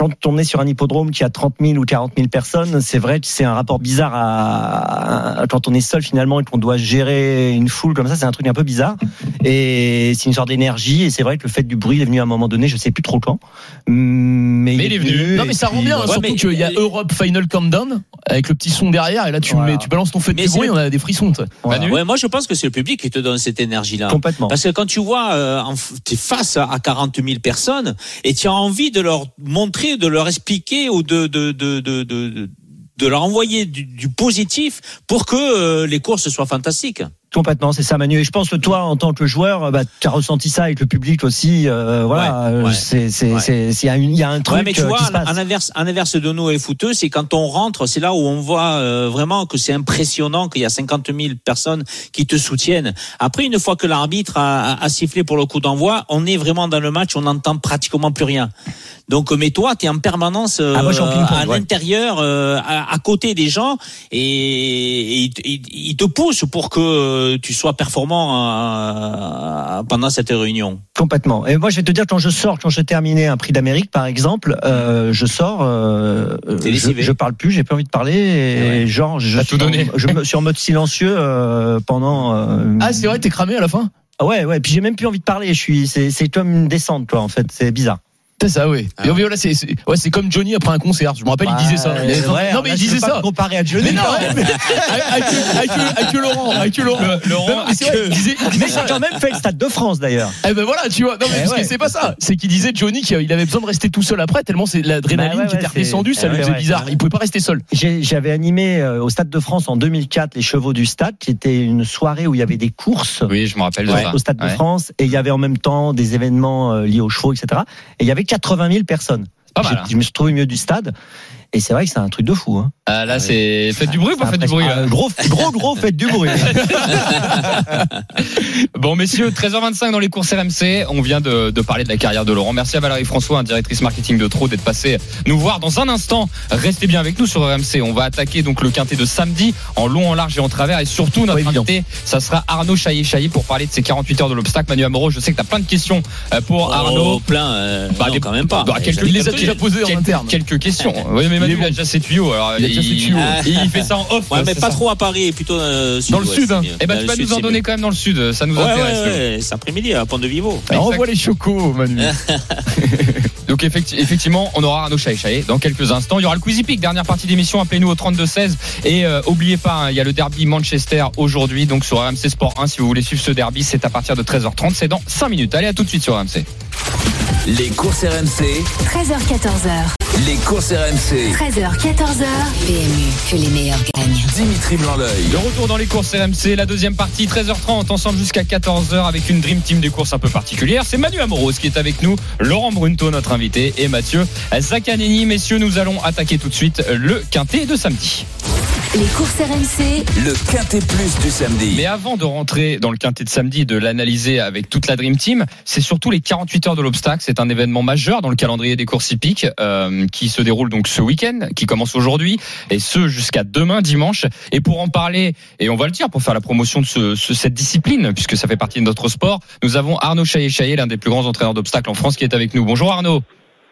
quand on est sur un hippodrome qui a 30 000 ou 40 000 personnes, c'est vrai que c'est un rapport bizarre à, à- quand on est seul finalement et qu'on doit gérer une foule comme ça, c'est un truc un peu bizarre. Et c'est une sorte d'énergie. Et c'est vrai que le fait du bruit est venu à un moment donné, je sais plus trop quand, mais, Mais il est venu. Non mais ça rend bien, voilà. surtout qu'il y a Europe Final Countdown avec le petit son derrière et là tu Voilà. mets, tu balances ton feu c'est bruit, on a des frissons. Voilà. Ouais, moi je pense que c'est le public qui te donne cette énergie-là. Complètement. Parce que quand tu vois, euh, tu es face à 40 000 personnes et tu as envie de leur montrer, de leur expliquer ou de, de, de, de, de, leur envoyer du, du positif pour que euh, les courses soient fantastiques. Complètement, c'est ça, Manu. Et je pense que toi, en tant que joueur, bah, tu as ressenti ça avec le public aussi. euh, voilà, Ouais, euh, ouais. c'est, c'est, Ouais. il y y a un truc Ouais, mais tu euh, vois, qui se passe. en inverse, en inverse de nous et footeux, c'est quand on rentre, c'est là où on voit euh, vraiment que c'est impressionnant qu'il y a 50 000 personnes qui te soutiennent. Après, une fois que l'arbitre a, a- a sifflé pour le coup d'envoi, on est vraiment dans le match, on n'entend pratiquement plus rien. Donc, mais toi, tu es en permanence euh, Ah, moi, à l'intérieur, euh, à, à côté des gens, et, ils te poussent pour que tu sois performant euh, pendant cette réunion. Complètement. Et moi, je vais te dire, quand je sors, quand je terminais un prix d'Amérique, par exemple, euh, je sors, euh, je, je parle plus, j'ai plus envie de parler, et Ouais. genre, je suis. En, je me suis en mode silencieux euh, pendant. euh, Ah c'est vrai, t'es cramé à la fin? Ouais, ouais. Puis j'ai même plus envie de parler. Je suis, c'est, c'est comme une descente, quoi. En fait, c'est bizarre. C'est ça, oui. Ah. Et voilà, c'est c'est- ouais, c'est comme Johnny après un concert. Je me rappelle, il disait ça. Il non, mais là, il je disait peux ça. me comparer à Johnny. Mais non, avec, avec, avec- avec Laurent, avec Laurent. Laurent, mais vrai, il disait, il disait Mais ça. j'ai quand même fait le Stade de France d'ailleurs. Eh ben voilà, tu vois. Non, mais Eh ouais. c'est pas ça. C'est qu'il disait Johnny qu'il avait besoin de rester tout seul après, tellement c'est l'adrénaline Bah ouais, qui était redescendue, ça eh lui faisait bizarre. Il pouvait pas rester seul. J'avais animé euh, au Stade de France en 2004 les Chevaux du Stade, qui était une soirée où il y avait des courses. Oui, je me rappelle ça. au Stade de. France et il y avait en même temps des événements euh, liés aux chevaux, etc. Et il y avait 80 000 personnes. Pas mal, hein. Je me suis trouvé milieu du stade et c'est vrai que c'est un truc de fou. Hein. Ah, là, c'est faites du bruit ou pas faites du bruit là Ah, Gros, gros, gros, faites du bruit. *laughs* Bon, messieurs, 13h25 dans les courses RMC. On vient de, de parler de la carrière de Laurent. Merci à Valérie François, directrice marketing de Trop, d'être passée nous voir dans un instant. Restez bien avec nous sur RMC. On va attaquer donc le quintet de samedi en long, en large et en travers. Et surtout, notre évident. invité, ça sera Arnaud Chaillé-Chaillé pour parler de ses 48 heures de l'obstacle. Manu Amoro, je sais que tu as plein de questions euh, pour Arnaud. Oh, plein. euh, Bah, non, des- quand même pas. bah, quelques- les quelques- déjà posés en quelques- interne. Quelques questions. Oui, mais Manu, Il a déjà ses tuyaux. Alors, Il a déjà ses tuyaux. il fait ça en off. Ouais, mais pas ça. trop à Paris, plutôt euh, Dans le sud, hein. c'est mieux. Eh ben, Dans tu vas sud, nous en donner mieux. quand même dans le sud. Ça nous Ouais, intéresse. ouais, ouais, cet après-midi à Pont de Vivo. Voit les chocos, Manu. *laughs* Donc effecti- effectivement, on aura Arnaud Chaé dans quelques instants. Il y aura le Quizy Peak, dernière partie d'émission. Appelez-nous au 32-16. Et euh, oubliez pas, hein, il y a le derby Manchester aujourd'hui. Donc sur RMC Sport 1, si vous voulez suivre ce derby, c'est à partir de 13h30. C'est dans 5 minutes. Allez, à tout de suite sur RMC. Les courses RMC, 13h14h. Les courses RMC. 13h, 14h. PMU, que les meilleurs gagnent. Dimitri Blanc-L'œil. Le retour dans les courses RMC, la deuxième partie, 13h30, ensemble jusqu'à 14h avec une Dream Team des courses un peu particulière. C'est Manu Amoros qui est avec nous, Laurent Brunto, notre invité, et Mathieu Zaccanini. Messieurs, nous allons attaquer tout de suite le quintet de samedi. Les courses RMC, Le quintet plus du samedi. Mais avant de rentrer dans le quintet de samedi et de l'analyser avec toute la Dream Team, c'est surtout les 48 heures de l'obstacle. C'est un événement majeur dans le calendrier des courses hippiques euh, qui se déroule donc ce week-end, qui commence aujourd'hui et ce jusqu'à demain dimanche. Et pour en parler, et on va le dire, pour faire la promotion de ce, ce- cette discipline, puisque ça fait partie de notre sport, nous avons Arnaud Chaillé-Chaillé, l'un des plus grands entraîneurs d'obstacles en France, qui est avec nous. Bonjour Arnaud.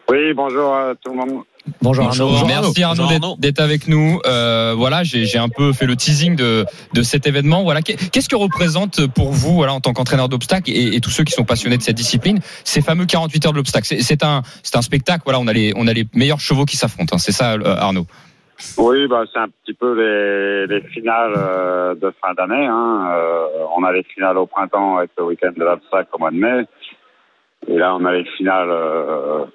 Oui, bonjour à tout le monde. Bonjour, Bonjour. Arnaud. Merci Arnaud d'être- Arnaud. d'être avec nous. Euh, voilà, j'ai un peu fait le teasing de, de cet événement. Voilà, Qu'est- qu'est-ce que représente pour vous, voilà, en tant qu'entraîneur d'obstacles et, et tous ceux qui sont passionnés de cette discipline, ces fameux 48 heures de l'obstacle? C'est- un, c'est un spectacle. Voilà, on a les, on a les meilleurs chevaux qui s'affrontent. hein. C'est ça, euh, Arnaud? Oui, bah, c'est un petit peu les, les finales euh, de fin d'année. Hein. Euh, on a les finales au printemps avec le week-end de l'Absac au mois de mai. Et là, on a les finales euh,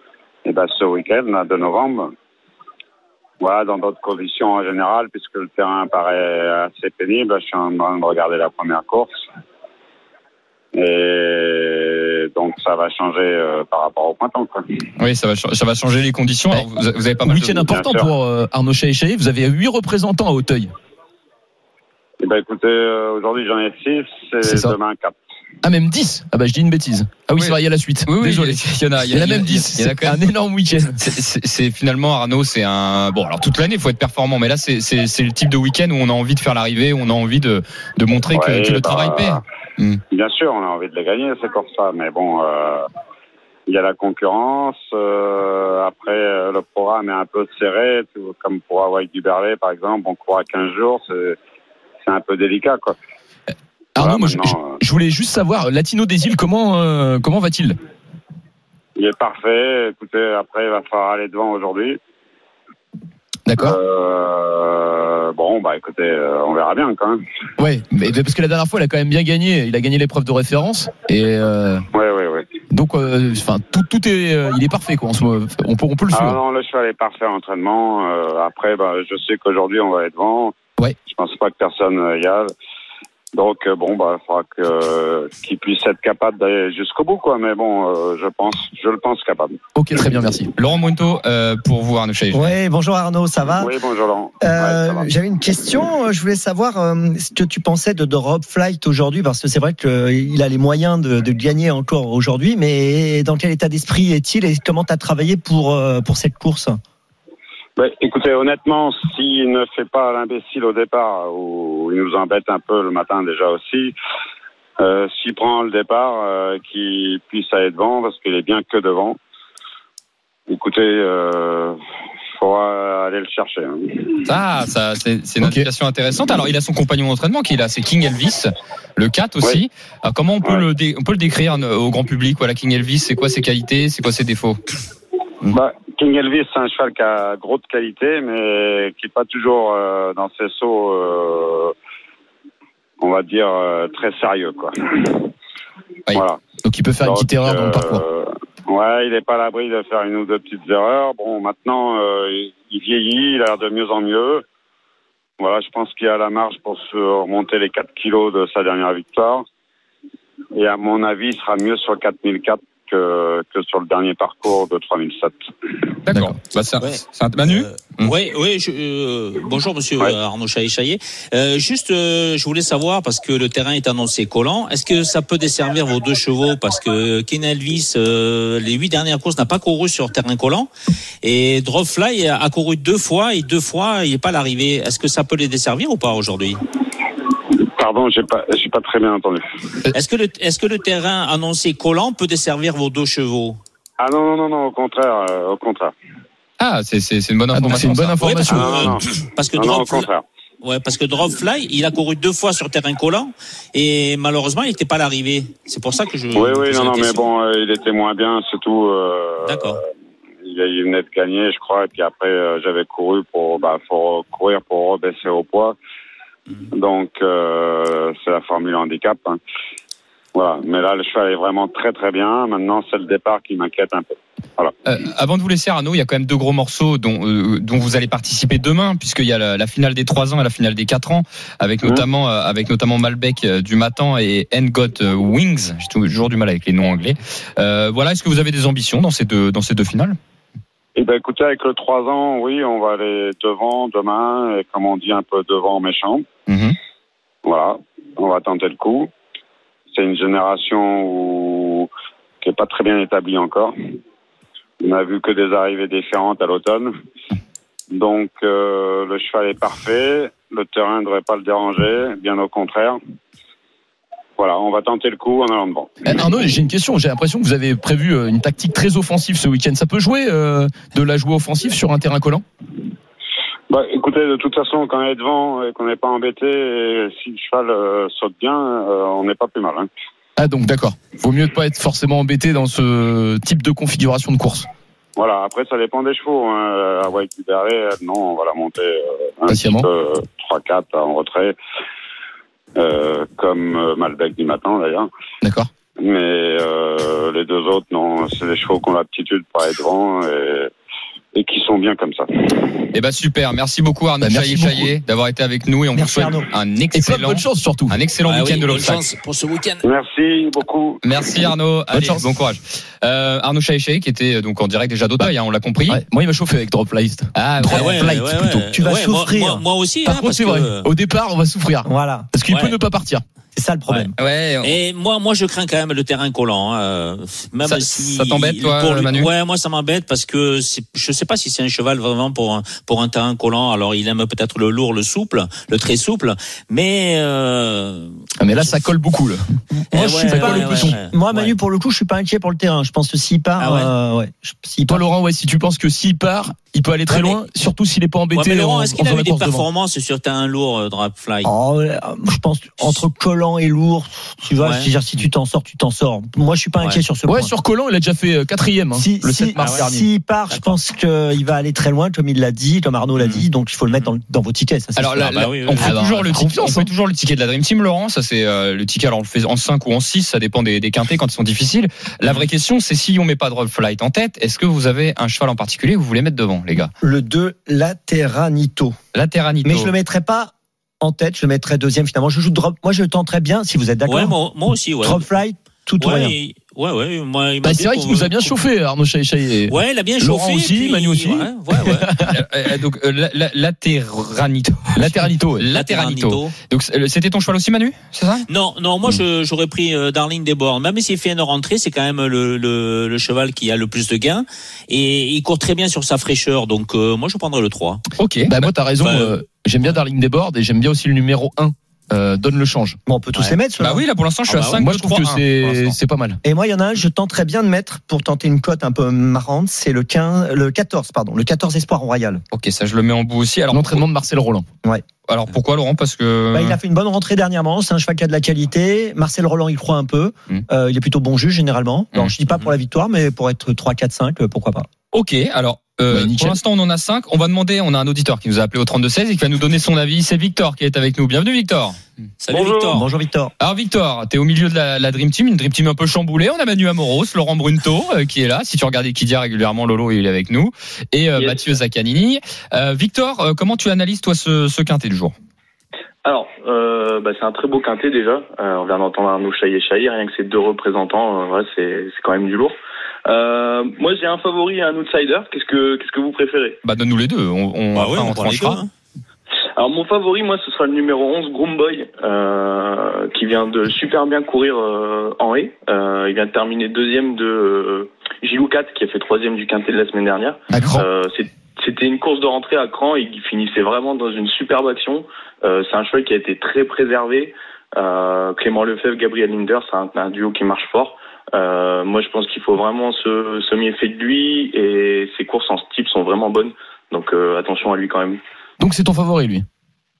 et ben, ce week-end de novembre. Voilà, dans d'autres conditions en général, puisque le terrain paraît assez pénible. Je suis en train de regarder la première course. Et donc, ça va changer euh, par rapport au printemps. Quoi. Oui, ça va, ch- ça va changer les conditions. Alors, vous, vous avez pas mal. Week-end de... important Bien pour euh, Arnaud Chaé-Chaé. Vous avez huit représentants à Hauteuil. Eh ben, écoutez, euh, aujourd'hui, j'en ai six C'est et demain quatre. Ah, même 10. Ah, bah, je dis une bêtise. Ah oui, Oui. c'est vrai, il y a la suite. Oui, oui, Désolé. il y en a. Il y en a même 10. Il y en a C'est quand même un énorme week-end. C'est- finalement Arnaud, c'est un bon. Alors toute l'année, il faut être performant, mais là, c'est le type de week-end où on a envie de faire l'arrivée, où on a envie de, de montrer que, Ouais, que le bah, travail paie. Hmm. Bien sûr, on a envie de les gagner, c'est comme ça. Mais bon, euh, il y a la concurrence. euh, après, euh, le programme est un peu serré, tout, comme pour Hawaii du Berlay, par exemple. On court à 15 jours, c'est c'est un peu délicat, quoi. Arnaud, Voilà, moi, je, euh, je voulais juste savoir, Latino des îles, comment, euh, comment va-t-il? Il est parfait. Écoutez, après, il va falloir aller devant aujourd'hui. D'accord Euh, bon, bah écoutez, euh, on verra bien quand même. Ouais, mais parce que la dernière fois, il a quand même bien gagné. Il a gagné l'épreuve de référence. Et euh, Ouais, ouais, ouais. donc, euh, enfin, tout, tout est, il est parfait, quoi. On peut, on peut le Ah suivre. non, le cheval est parfait en entraînement. Après, bah, je sais qu'aujourd'hui, on va être devant. Ouais. Je pense pas que personne y a. Donc, euh, bon, bah, il faudra que, qu'il puisse être capable d'aller jusqu'au bout, quoi. Mais bon, euh, je pense, je le pense capable. Ok, très bien, merci. Laurent euh, pour vous, Arnaud Chaillé. Ouais, bonjour Arnaud, ça va? Oui, bonjour Laurent. Euh, Ouais. J'avais une question. Je voulais savoir euh, ce que tu pensais de, de Rob Flight aujourd'hui, parce que c'est vrai qu'il a les moyens de, de gagner encore aujourd'hui. Mais dans quel état d'esprit est-il et comment tu as travaillé pour, euh, pour cette course? Bah, écoutez, honnêtement, s'il ne fait pas l'imbécile au départ, ou il nous embête un peu le matin déjà aussi, euh, s'il prend le départ, euh, qu'il puisse aller devant, parce qu'il est bien que devant. Écoutez, euh, faut aller le chercher. hein. Ah, ça, c'est c'est une Ok. indication intéressante. Alors, il a son compagnon d'entraînement qui est là, c'est King Elvis, le 4 aussi. Alors, comment on peut, Ouais. le dé- on peut le décrire euh, au grand public Voilà, King Elvis, c'est quoi ses qualités, c'est quoi ses défauts? Bah, King Elvis, c'est un cheval qui a gros de qualité, mais qui n'est pas toujours euh, dans ses sauts, euh, on va dire, euh, très sérieux. Quoi. Voilà. Donc il peut faire une petite Donc, erreur dans le parcours. Ouais, il n'est pas à l'abri de faire une ou deux petites erreurs. Bon, maintenant, il- il vieillit, il a l'air de mieux en mieux. Voilà, je pense qu'il a la marge pour se remonter les 4 kilos de sa dernière victoire. Et à mon avis, il sera mieux sur 4004 que, que sur le dernier parcours de 3007. D'accord. Bah, Ouais. Manu Euh, Oui, oui. Je, euh, bonjour, Monsieur Ouais. Arnaud Chaillet. Euh, juste, euh, je voulais savoir parce que le terrain est annoncé collant. Est-ce que ça peut desservir vos deux chevaux? Parce que Ken Elvis, euh, les huit dernières courses, n'a pas couru sur terrain collant et Dropfly a couru deux fois et deux fois il n'est pas à l'arrivée. Est-ce que ça peut les desservir ou pas aujourd'hui? Pardon, j'ai pas, j'ai pas très bien entendu. Est-ce que le est-ce que le terrain annoncé collant peut desservir vos deux chevaux? Ah non, non, non, non, au contraire, euh, au contraire. Ah, c'est c'est- c'est une bonne Ah, donc c'est information. une bonne ça. Ouais, parce information. que, Ah, non, euh, parce que Non, non, au Dropfly, contraire. Ouais, parce que Dropfly, il a couru deux fois sur terrain collant et malheureusement, il n'était pas à l'arrivée. C'est pour ça que je. Oui, oui, non, non, mais bon, euh, il était moins bien, c'est tout. euh, D'accord. il, il venait de gagner, je crois, et puis après, euh, j'avais couru pour, bah, faut courir pour rebaisser au poids. Mhm. Donc, euh, c'est la formule handicap. hein. Voilà. Mais là, le cheval est vraiment très, très bien. Maintenant, c'est le départ qui m'inquiète un peu. Euh, avant de vous laisser, Arnaud, il y a quand même deux gros morceaux dont, euh, dont vous allez participer demain, puisqu'il y a la, la finale des 3 ans et la finale des 4 ans, avec Mhm. notamment, euh, avec notamment Malbec du matin et And Got euh, Wings. J'ai toujours du mal avec les noms anglais. Voilà, est-ce que vous avez des ambitions dans ces deux, dans ces deux finales? Eh ben, écoutez, avec le 3 ans, oui, on va aller devant demain, et comme on dit, un peu devant méchant. Voilà, on va tenter le coup. C'est une génération qui est pas très bien établie encore. On a vu que des arrivées différentes à l'automne. Donc euh, le cheval est parfait, le terrain ne devrait pas le déranger, bien au contraire. Voilà, on va tenter le coup en allant devant. Eh, Arnaud, j'ai une question. J'ai l'impression que vous avez prévu euh, une tactique très offensive ce week-end. Ça peut jouer euh, de la jouer offensive sur un terrain collant? Bah, écoutez, de toute façon, quand on est devant et qu'on n'est pas embêté, et si le cheval euh, saute bien, euh, on n'est pas plus mal. Hein. Ah donc d'accord. Vaut mieux ne pas être forcément embêté dans ce type de configuration de course. Voilà, après ça dépend des chevaux. Hein. À White Libéré, non, on va la monter euh, un Patiemment. peu, 3-4 en retrait, euh, comme euh, Malbec du matin d'ailleurs. D'accord. Mais euh, les deux autres, non, c'est des chevaux qui ont l'aptitude pour aller devant et, et qui sont bien comme ça. Eh ben super, merci beaucoup Arnaud Bah, merci Chaillet. Chaillet d'avoir été avec nous et on Merci, vous souhaite Arnaud. un Et excellent, bonne chance surtout. un excellent Ah oui, week-end de bonne chance pour ce week-end. Merci beaucoup. Merci Arnaud, Allez, chance. bon courage. Euh, Arnaud Chaillet qui était euh, donc en direct déjà d'Auteuil, hein, on l'a compris. Ouais, moi il m'a chauffé avec Drop Light. Ah, Drop ouais, Flight plutôt. Tu vas moi- souffrir. Moi, moi aussi, Par hein, contre parce c'est que- vrai. Au départ on va souffrir Voilà, parce qu'il Ouais. peut ne pas partir. C'est ça le problème. ouais, on- Et moi, moi, je crains quand même le terrain collant. hein. Euh, Même Ça- si ça t'embête, toi, pour lui- Manu? Ouais, moi, ça m'embête parce que je sais pas si c'est un cheval vraiment pour un, pour un terrain collant. Alors, il aime peut-être le lourd, le souple, le très souple, mais euh, Ah, mais là ça colle beaucoup là. Moi, eh je ouais, suis pas ouais, le ouais, plus- ouais. Moi, Manu, Ouais. pour le coup, je suis pas inquiet pour le terrain. Je pense que s'il part, Ah ouais euh, Toi Laurent, ouais, si tu penses que s'il part, il peut aller très Ouais, mais- loin, surtout s'il est pas Ouais, embêté mais Laurent, en, est-ce qu'il a eu des devant. performances sur terrain lourd, euh, Drapfly Oh, euh, je pense entre collant et lourd, tu vois, Ouais. je veux dire, si tu t'en sors, tu t'en sors. Moi, je suis pas inquiet Ouais. sur ce Ouais, point. sur Collant, il a déjà fait euh, quatrième hein, Si, le si, 7 mars ah ouais. dernier. S'il part, je pense qu'il va aller très loin, comme il l'a dit, comme Arnaud l'a Mhm. dit, donc il faut le mettre dans, dans vos tickets. Ça, c'est Alors sûr. là, bah oui, on fait toujours le ticket, on fait toujours le ticket de la Dream Team, Laurent. Ça c'est euh, le ticket. Alors on le fait en 5 ou en 6, ça dépend des, des quintés quand ils sont difficiles. La vraie question, c'est si on met pas Drop Flight en tête, est-ce que vous avez un cheval en particulier que vous voulez mettre devant, les gars? Le 2, Lateranito. La Terranito. Mais je le mettrai pas en tête, je le mettrai deuxième finalement. Je joue drop. Moi, je le tenterai bien, si vous êtes d'accord. Ouais, moi, moi aussi, ouais. Drop flight, tout ou ouais, rien. il- ouais, ouais, moi, il m'a Bah, c'est vrai qu'il nous a bien chauffé, Arnaud Chaillet. Ouais, il a bien Laurent chauffé. aussi, puis- Manu aussi. Ouais, ouais, ouais. *laughs* Euh, euh, donc euh, la, la, la Terranito. La Terranito. ouais. La Terranito. Donc c'était ton cheval aussi, Manu C'est ça? Non, non, moi je- j'aurais pris euh, Darling Desbordes. Même s'il fait une rentrée, c'est quand même le, le, le cheval qui a le plus de gains. Et il court très bien sur sa fraîcheur. Donc euh, moi je prendrais le 3. Ok. Bah, moi, t'as raison. Bah, euh, j'aime bien Darling Desbordes et j'aime bien aussi le numéro 1. Euh, donne le change. Bon, on peut tous Ouais. les mettre. Bah oui, là pour l'instant, je suis Ah à bah 5 moi, 2, je trouve 3, que 1, pour c'est pas mal. Et moi, il y en a un, je tenterais bien de mettre pour tenter une cote un peu marrante. C'est le 15, le 14, pardon, le 14 Espoir Royal. Ok, ça je le mets en bout aussi. Alors, L'entraînement de Marcel Roland. alors pourquoi Laurent? Parce que Bah, il a fait une bonne rentrée dernièrement. C'est un cheval qui a de la qualité. Marcel Roland, il croit un peu. Mm. Euh, il est plutôt bon juge généralement. Alors, Mm. je dis pas pour la victoire, mais pour être 3, 4, 5, euh, pourquoi pas. Ok, alors. Euh, Bah, pour l'instant, on en a 5. On va demander, on a un auditeur qui nous a appelé au 32-16 et qui va nous donner son avis. C'est Victor qui est avec nous. Bienvenue, Victor. Salut Bonjour. Victor. Bonjour Victor. Alors, Victor, t'es au milieu de la, la Dream Team, une Dream Team un peu chamboulée. On a Manu Amoros, Laurent Brunto euh, qui est là. Si tu regardais Kidia régulièrement, Lolo, il est avec nous. Et euh, Yes. Mathieu Zaccanini. Euh, Victor, euh, comment tu analyses, toi, ce, ce quintet du jour? Alors, euh, bah, c'est un très beau quintet déjà. Euh, on vient d'entendre Arnaud Chaillet Chaillet, rien que ces deux représentants, euh, ouais, c'est c'est quand même du lourd. Euh, moi, j'ai un favori et un outsider. Qu'est-ce que qu'est-ce que vous préférez? Bah, donne-nous les deux. On, on, Bah ouais, on on prend les deux. tranchera. hein. Alors, mon favori, moi, ce sera le numéro 11, Groomboy, euh, qui vient de super bien courir euh, en haie. Euh, il vient de terminer deuxième de euh, Gilou 4, qui a fait troisième du quintet de la semaine dernière. Euh, c'est- C'était une course de rentrée à cran et qui finissait vraiment dans une superbe action. Euh, c'est un cheval qui a été très préservé. Euh, Clément Lefebvre, Gabriel Linder, c'est un, un duo qui marche fort. Euh, moi, je pense qu'il faut vraiment se, se méfier de lui et ses courses en ce type sont vraiment bonnes. Donc euh, attention à lui quand même. Donc c'est ton favori, lui?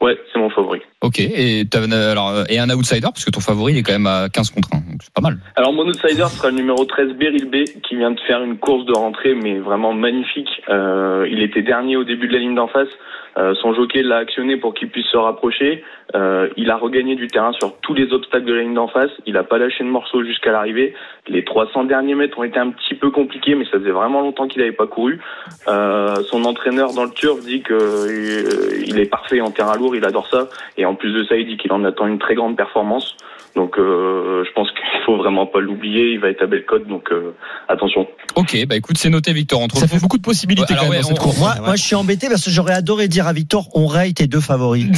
Ouais, c'est mon favori. Ok. Et, t'as- alors, et un outsider, parce que ton favori, il est quand même à 15 contre 1. Donc, c'est pas mal. Alors mon outsider sera le numéro 13 Beryl B qui vient de faire une course de rentrée mais vraiment magnifique. Euh, il était dernier au début de la ligne d'en face. Euh, son jockey l'a actionné pour qu'il puisse se rapprocher. Euh, il a regagné du terrain sur tous les obstacles de la ligne d'en face. Il a pas lâché de morceau jusqu'à l'arrivée. Les 300 derniers mètres ont été un petit peu compliqués mais ça faisait vraiment longtemps qu'il n'avait pas couru. Son entraîneur dans le turf dit que euh, il est parfait en terrain lourd, il adore ça. Et en plus de ça, il dit qu'il en attend une très grande performance. Donc euh, je pense qu'il faut vraiment pas l'oublier. Il va être à Bellecote, donc euh, attention. Ok. Bah, écoute, c'est noté, Victor. On te Ça fait beaucoup de possibilités Ouais, quand même ouais, dans cette on- course. Moi, moi, je suis embêté parce que j'aurais adoré dire à Victor, on raye tes deux favoris. *laughs*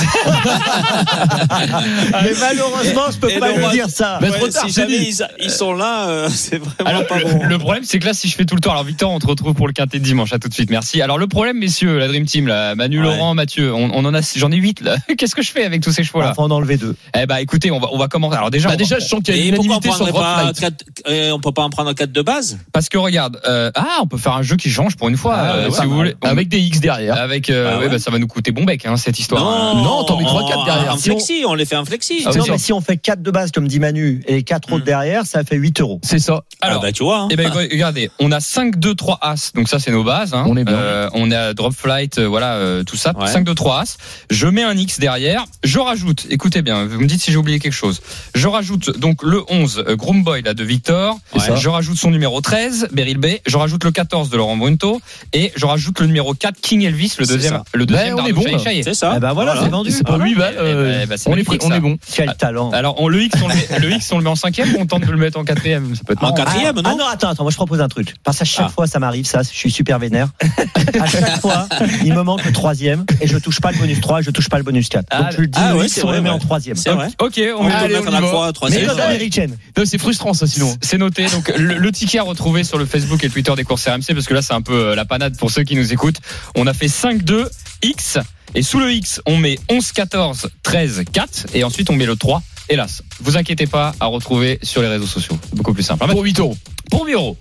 Mais malheureusement, je peux Et pas le lui dire ça. Mais Ouais, trop tard, si jamais ils, ils sont là, euh, *laughs* c'est vraiment Alors, pas le, bon. le problème, c'est que là, si je fais tout le tour, alors Victor, on te retrouve pour le quintet de dimanche. À tout de suite, merci. Alors, le problème, messieurs, la Dream Team, là, Manu, Ouais. Laurent, Mathieu, on, on en a, j'en ai 8 là. *laughs* Qu'est-ce que je fais avec tous ces chevaux là Enfin, en enlever deux. Eh bah, écoutez, on va, on va commencer. Alors déjà, Bah, on déjà, je sens qu'il y a Et une unanimité sur pas Light. quatre, euh, on peut pas en prendre quatre de base? Parce que regarde, euh, ah, on peut faire un jeu qui change pour une fois, Ah, euh, ouais, si vous voulez. On- Avec des X derrière. avec, euh, Ah ouais, ouais. bah, ça va nous coûter bon bec, hein, cette histoire. hein. Non, t'en mets trois, en- quatre derrière. En Si on- flexi, on les fait en flexi. Ah, non, mais si on fait 4 de base, comme dit Manu, et 4 autres Mm. derrière, ça fait 8 euros. C'est ça. Alors, ah bah tu vois. hein. Eh ben, regardez, on a 5, 2, 3 As. Donc ça, c'est nos bases. hein. On est bien. Euh, on a Drop Flight, euh, voilà, euh, tout ça. Ouais. 5, 2, 3 As. Je mets un X derrière. Je rajoute, écoutez bien, vous me dites si j'ai oublié quelque chose. Je rajoute donc le 11, euh, Groom Boy, là, de Victor. Ouais. Je rajoute son numéro 13, Beryl B. Je rajoute le 14 de Laurent Brunto. Et je rajoute le numéro 4, King Elvis, le deuxième, ça. le deuxième Ben, on est bon. C'est ça. Eh ben voilà, Voilà. c'est vendu. C'est pour 8 balles. Eh ben, euh, eh ben, c'est on est on est bon. Quel talent. Alors, on, le X, on le met, le X, on le met en cinquième ou on tente de le mettre en quatrième? Ça peut être En quatrième, ah, non? ah non, attends, attends, moi je propose un truc. Parce qu'à chaque Ah. fois, ça m'arrive, ça, je suis super vénère. *laughs* à chaque fois, il me manque le troisième et je touche pas le bonus 3, je touche pas le bonus 4. Ah, Donc je le dis, ah le X, on vrai, le met ouais. en troisième. C'est vrai. Ok, on On met fois américaine. Non, C'est frustrant ça sinon. C'est noté. Donc le, le ticket à retrouver sur le Facebook et le Twitter des courses RMC parce que là c'est un peu euh, la panade pour ceux qui nous écoutent. On a fait 5 2 X et sous le X on met 11 14 13 4 et ensuite on met le 3. Hélas, vous inquiétez pas à retrouver sur les réseaux sociaux. C'est beaucoup plus simple. Pour 8 euros. Pour 8 euros.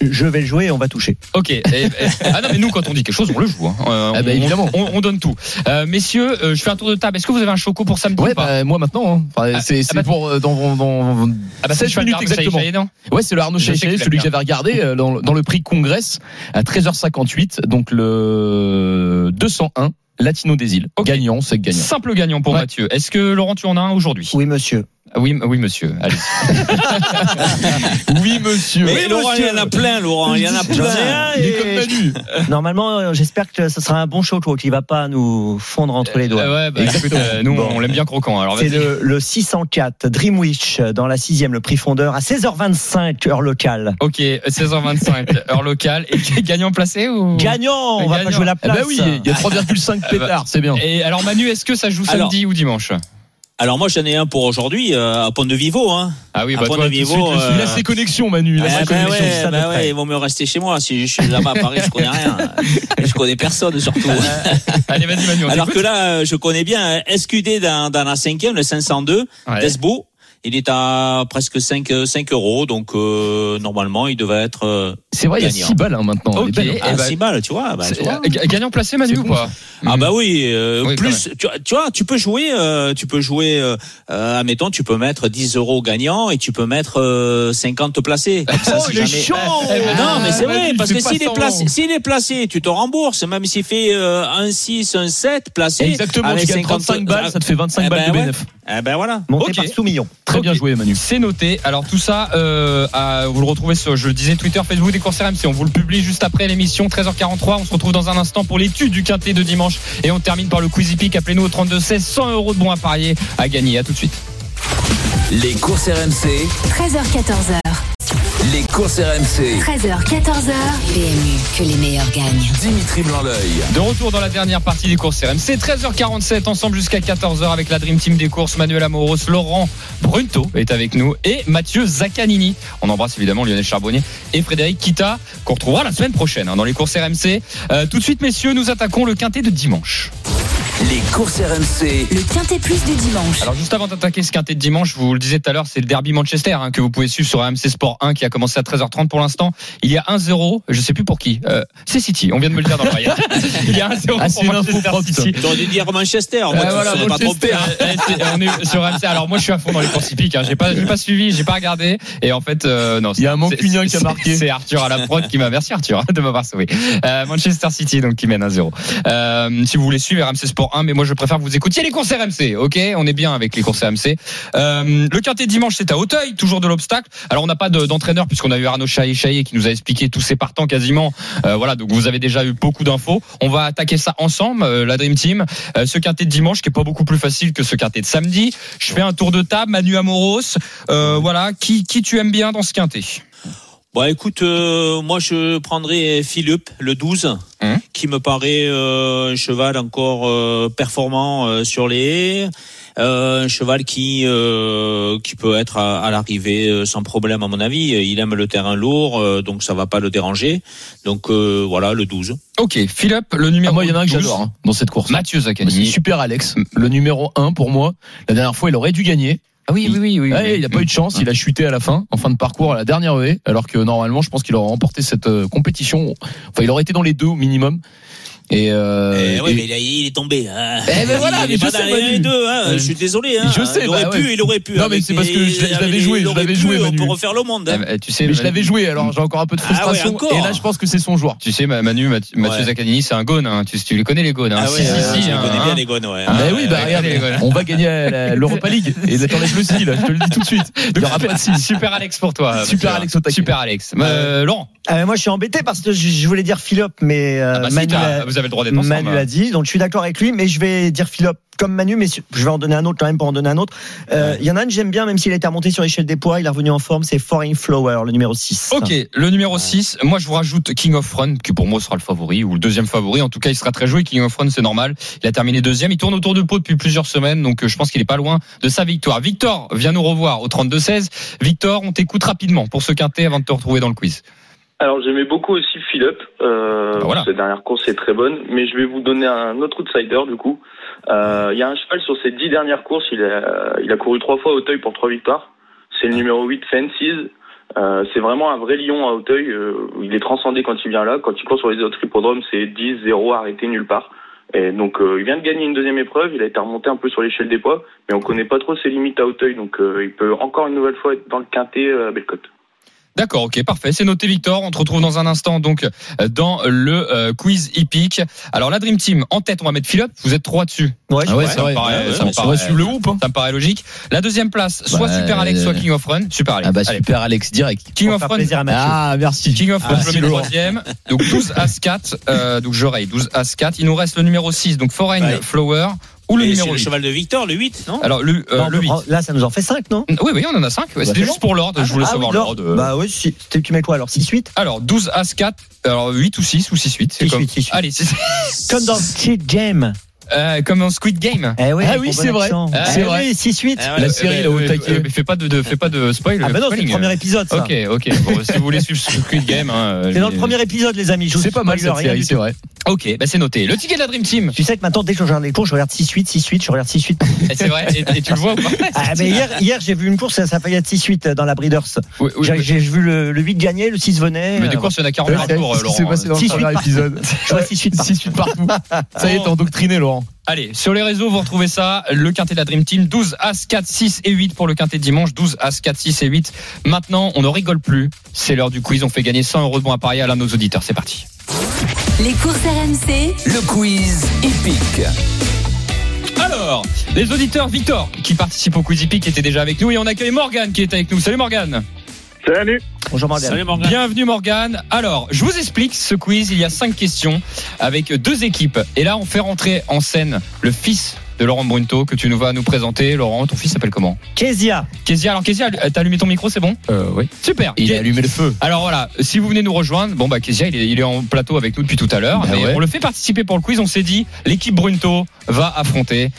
Je vais le jouer et on va toucher. Ok. Et- et- ah non mais nous quand on dit quelque chose on le joue. hein. Euh, Ah bah, on, évidemment. On, on donne tout. Euh, messieurs, euh, je fais un tour de table. Est-ce que vous avez un choco pour samedi Ouais, ou pas bah, moi maintenant. hein. Enfin, Ah, c'est ah c'est bah- pour euh, dans, dans, Ah bah, 16 je vais minutes exactement. Chahi, non Ouais, c'est le Arnaud tu celui que j'avais regardé euh, dans, dans le prix Congress à 13h58, donc le 201 Latino des îles. Gagnant, c'est gagnant. Simple gagnant pour Ouais. Mathieu. Est-ce que Laurent tu en as un aujourd'hui? Oui, monsieur. Ah Oui, oui monsieur. Allez. *laughs* Oui, monsieur. Mais Laurent, il y en a plein, Laurent. Il y en a plein. Il est et- comme Manu. Normalement, euh, j'espère que ce sera un bon choco qui va pas nous fondre entre les doigts. Euh, ouais, bah, écoute, euh, nous Bon. on l'aime bien croquant. Alors C'est le, le 604 Dreamwish dans la sixième, le prix fondeur à 16h25 heure locale. Ok, 16h25 heure locale et *laughs* gagnant placé ou? Gagnant, on va Gagnant. pas jouer la Ah place. bah oui, il y a 3,5 pétards, c'est bien. Et alors Manu, est-ce que ça joue Alors- samedi ou dimanche? Alors moi, j'en ai un pour aujourd'hui euh, à Pont de Vivo. Hein. Ah oui, À bah Pont toi, de Vivo, suite, euh, Il a ses connexions, Manu. Il a Eh ses connexions. ouais, ça ben ouais, près. il vaut mieux rester chez moi. Si je suis là-bas à Paris, je connais rien. *laughs* Je connais personne surtout. Allez, vas-y Manu. on Alors que là, euh, je connais bien euh, SQD dans, dans la cinquième, le 502, Ouais. Desbo. Il est à presque 5, 5 euros, donc euh, normalement il devait être. euh, C'est vrai, il y a gagnant. 6 balles hein, maintenant. Ok. Elle est belle, hein. Ah, Eh ben, 6 balles, tu vois. bah, C'est- tu vois. euh, Gagnant placé Manu ou pas Ah bah oui, euh, Oui, plus tu, tu vois, tu peux jouer, euh, tu peux jouer, euh, euh, admettons, tu peux mettre 10 euros gagnants et tu peux mettre euh, 50 placés. Comme ça, Oh, il est chaud Eh ben, Non, mais c'est vrai, parce que s'il est placé, s'il est placé, tu te rembourses, même s'il fait euh, un 6, un 7 placé. Exactement, allez, tu gagnes 50 35 balles, ça te fait 25 Eh balles ben de ouais. bénéf. Eh ben voilà. Monté Ok. par sous-million. Très bien joué, Manu. C'est noté. Alors tout ça, euh, à- vous le retrouvez sur, je le disais, Twitter, Facebook des courses RMC. On vous le publie juste après l'émission, 13h43. On se retrouve dans un instant pour l'étude du quintet de dimanche. Et on termine par le Quizy Peak. Appelez-nous au 32 16, 100 euros de bons à parier à gagner. À tout de suite. Les courses RMC, 13h14h. Les courses RMC. 13h, 14h. PMU, que les meilleurs gagnent. Dimitri Blanc-L'œil. De retour dans la dernière partie des courses RMC, 13h47 ensemble jusqu'à 14h avec la Dream Team des courses. Manuel Amoros, Laurent Brunto est avec nous et Mathieu Zaccanini. On embrasse évidemment Lionel Charbonnier et Frédéric Kita qu'on retrouvera la semaine prochaine hein, dans les courses RMC. Euh, tout de suite messieurs, nous attaquons le quintet de dimanche. Les courses RMC, Le Quintet Plus du dimanche. Alors juste avant d'attaquer ce quintet de dimanche, je vous le disais tout à l'heure, c'est le derby Manchester hein, que vous pouvez suivre sur AMC Sport 1 qui a commencé à 13h30 pour l'instant. Il y a 1-0, je sais plus pour qui. Euh, c'est City, on vient de me le dire dans le. *laughs* Il y a 1-0 Ah, pour Manchester City. T'aurais dû dire Manchester. Moi, Ouais, tu voilà, pas trompé. Hein. Euh, c'est- on est sur AMC. Alors moi je suis à fond dans les courses hippiques. Hein. J'ai pas, j'ai pas suivi, j'ai pas regardé. Et en fait, euh, non. Il y a un c'est- Mancunien qui a marqué. C'est Arthur à la prod qui m'a. Merci Arthur *laughs* de m'avoir sauvé. Euh, Manchester City donc qui mène 1-0. Euh, si vous voulez suivre RMC Sport 1, mais moi je préfère que vous écoutiez les courses RMC. Ok, on est bien avec les courses RMC. Euh, le quintet dimanche c'est à Auteuil, toujours de l'obstacle. Alors on n'a pas de- d'entraîneur puisqu'on a eu Arnaud Chaillé qui nous a expliqué tous ses partants quasiment. Euh, voilà, donc vous avez déjà eu beaucoup d'infos. On va attaquer ça ensemble, euh, la Dream Team. Euh, ce quintet de dimanche qui est pas beaucoup plus facile que ce quintet de samedi. Je fais un tour de table, Manu Amoros. Voilà, qui, qui tu aimes bien dans ce quintet? Bon, écoute, euh, moi je prendrais Philippe, le 12, Hum. qui me paraît euh, un cheval encore euh, performant euh, sur les haies. Euh, un cheval qui euh, qui peut être à, à l'arrivée euh, sans problème à mon avis. Il aime le terrain lourd, euh, donc ça va pas le déranger. Donc euh, voilà, le 12. Ok, Philippe, le Ah, numéro moi, il y en a un que 12. j'adore hein, dans cette course. Mathieu Zaccani. Super Alex, le numéro 1 pour moi. La dernière fois, il aurait dû gagner. Ah oui, oui, oui. oui, oui. il n'a pas eu de chance, il a chuté à la fin, en fin de parcours, à la dernière haie, alors que normalement, je pense qu'il aurait remporté cette euh, compétition. Enfin, il aurait été dans les deux au minimum. Et, euh, Eh ouais, et- mais il, a- il est tombé. Hein. Eh ben *laughs* voilà, il mais est je pas sais, dans les deux. Hein. Euh, je suis désolé. Hein. je sais, il aurait bah pu, ouais. il aurait pu. Non, mais Avec c'est parce que je je l'avais joué, il je l'avais joué, On Manu. peut refaire le monde. Ah, Hein. bah, tu sais, mais je l'avais joué, alors j'ai encore un peu de Ah ouais, frustration. et là, je pense que c'est son joueur. Tu sais, Ma- Manu, Mathieu, Mathieu Ouais. Zaccanini, c'est un gone. Hein. Tu, tu les connais les gones. Hein. Ah Si, ouais, si, euh, si, je hein, connais hein. bien les gones. Ouais. Ah, bah oui, bah ouais, regarde, on va gagner l'Europa League. Et là, t'enlèves le si, là, je te le dis tout de suite. *laughs* Il y aura pas de si. Super Alex pour toi. Super. Alex au taquet. Super Alex. Euh, Laurent. Euh, moi, je suis embêté parce que je, je voulais dire Philippe, mais euh, Ah bah si, Manu, vous avez le droit d'être ensemble. Manu a dit, donc je suis d'accord avec lui, mais je vais dire Philippe comme Manu, mais je vais en donner un autre quand même pour en donner un autre. Euh, Il y en a un que j'aime bien, même s'il a été remonté sur l'échelle des poids, il est revenu en forme, c'est Foreign Flower, le numéro 6. Ok, le numéro 6, moi je vous rajoute King of Run, qui pour moi sera le favori, ou le deuxième favori, en tout cas il sera très joué, King of Run c'est normal, il a terminé deuxième, il tourne autour de pot depuis plusieurs semaines, donc euh, je pense qu'il est pas loin de sa victoire. Victor, viens nous revoir au 32-16. Victor, on t'écoute rapidement pour ce quintet avant de te retrouver dans le quiz. Alors j'aimais beaucoup aussi Philippe. Euh, voilà. Cette dernière course est très bonne, mais je vais vous donner un autre outsider du coup. Euh, Il y a un cheval sur ces dix dernières courses, il a, il a couru trois fois à Auteuil pour trois victoires. C'est le numéro 8 Fences. Euh, c'est vraiment un vrai lion à Auteuil. Euh, il est transcendé quand il vient là. Quand il court sur les autres hippodromes, c'est 10, 0, arrêté nulle part. Et donc euh, il vient de gagner une deuxième épreuve. Il a été remonté un peu sur l'échelle des poids, mais on connaît pas trop ses limites à Auteuil. Donc euh, il peut encore une nouvelle fois être dans le quintet euh, à Bellecote. D'accord, ok, parfait. C'est noté, Victor. On te retrouve dans un instant, donc, euh, dans le euh, quiz hippique. Alors, la Dream Team, en tête, on va mettre Philippe. Vous êtes trois dessus. Ouais, Ah ouais, ça me vrai. paraît- Ouais, ça me paraît- suivre le groupe. hein. Ça me paraît logique. La deuxième place, soit Bah, Super Alex, euh, soit King of Run. Super Alex. Ah bah Allez. super Alex, direct. King of Run. Ah, merci. King of Run, Ah, je le mets troisième. Donc 12 As 4. Euh, donc je raye 12 As 4. Il nous reste le numéro 6, donc Foreign Ouais. Flower. Ou le numéro le 8. cheval de Victor, le 8, non Alors le, euh, Non, le 8. Là, ça nous en fait 5, non Oui, oui, on en a 5. Bah, C'était juste pour l'ordre. Je voulais Ah savoir oui, l'ordre. euh. Bah oui, si, tu tu mets quoi alors 6-8 Alors 12 As 4. Alors 8 ou 6 ou 6 8. C'est 6-8, comme. 6-8. Allez, c'est Comme dans Kid Jam. Euh, comme en Squid Game. Eh oui, Ah oui, bon c'est vrai. Ah, Eh c'est vrai. oui, 6-8. Ah ouais. La série, là, au Euh, euh, fais pas de, de- fais pas de, de Ah spoil. bah non, c'est le premier épisode, ça. Ok, ok. Bon, si vous voulez suivre Squid Game, hein, C'est dans le premier épisode, les amis. Je vous C'est pas mal spoil cette série, c'est vrai. Ok, bah c'est noté. Le ticket de la Dream Team. Tu sais que maintenant, dès que je regarde les courses, je regarde 6-8, 6-8, je regarde 6-8. Eh, C'est vrai. Et, et tu le vois ou pas? *laughs* Ah, mais hier, hier j'ai vu une course, ça, ça être 6-8 dans la Breeders. Oui, oui, J'ai oui. vu le, le 8 gagner, le 6 venait. Mais des euh, courses, il y en a 40 Ouais, par c'est jour, Laurent. s'est passé dans le 6-8 premier épisode. *laughs* Je vois 6-8 *laughs* par- 6 partout. Ça y est, t'es endoctriné, Laurent. Allez, sur les réseaux, vous retrouvez ça. Le quintet de la Dream Team, 12 As, 4, 6 et 8 pour le quintet de dimanche. 12 As, 4, 6 et 8. Maintenant, on ne rigole plus. C'est l'heure du quiz. On fait gagner 100 euros de bons à parier à l'un de nos auditeurs. C'est parti. Les courses RMC, Le quiz épique. Alors, les auditeurs Victor, qui participe au quiz Epic, étaient déjà avec nous. Et on accueille Morgane qui est avec nous. Salut Morgane. Salut. Bonjour Morgane. Salut Morgan. Bienvenue Morgane. Alors, je vous explique ce quiz. Il y a cinq questions avec deux équipes. Et là, on fait rentrer en scène le fils de Laurent Brunto que tu nous vas nous présenter. Laurent, ton fils s'appelle comment? Kezia. Kezia. Alors Kezia, t'as allumé ton micro, c'est bon? Euh, oui. Super. Il Ké- a allumé le feu. Alors voilà, si vous venez nous rejoindre, bon bah Kezia, il est, il est en plateau avec nous depuis tout à l'heure. Mais ouais. on le fait participer pour le quiz. On s'est dit, l'équipe Brunto va affronter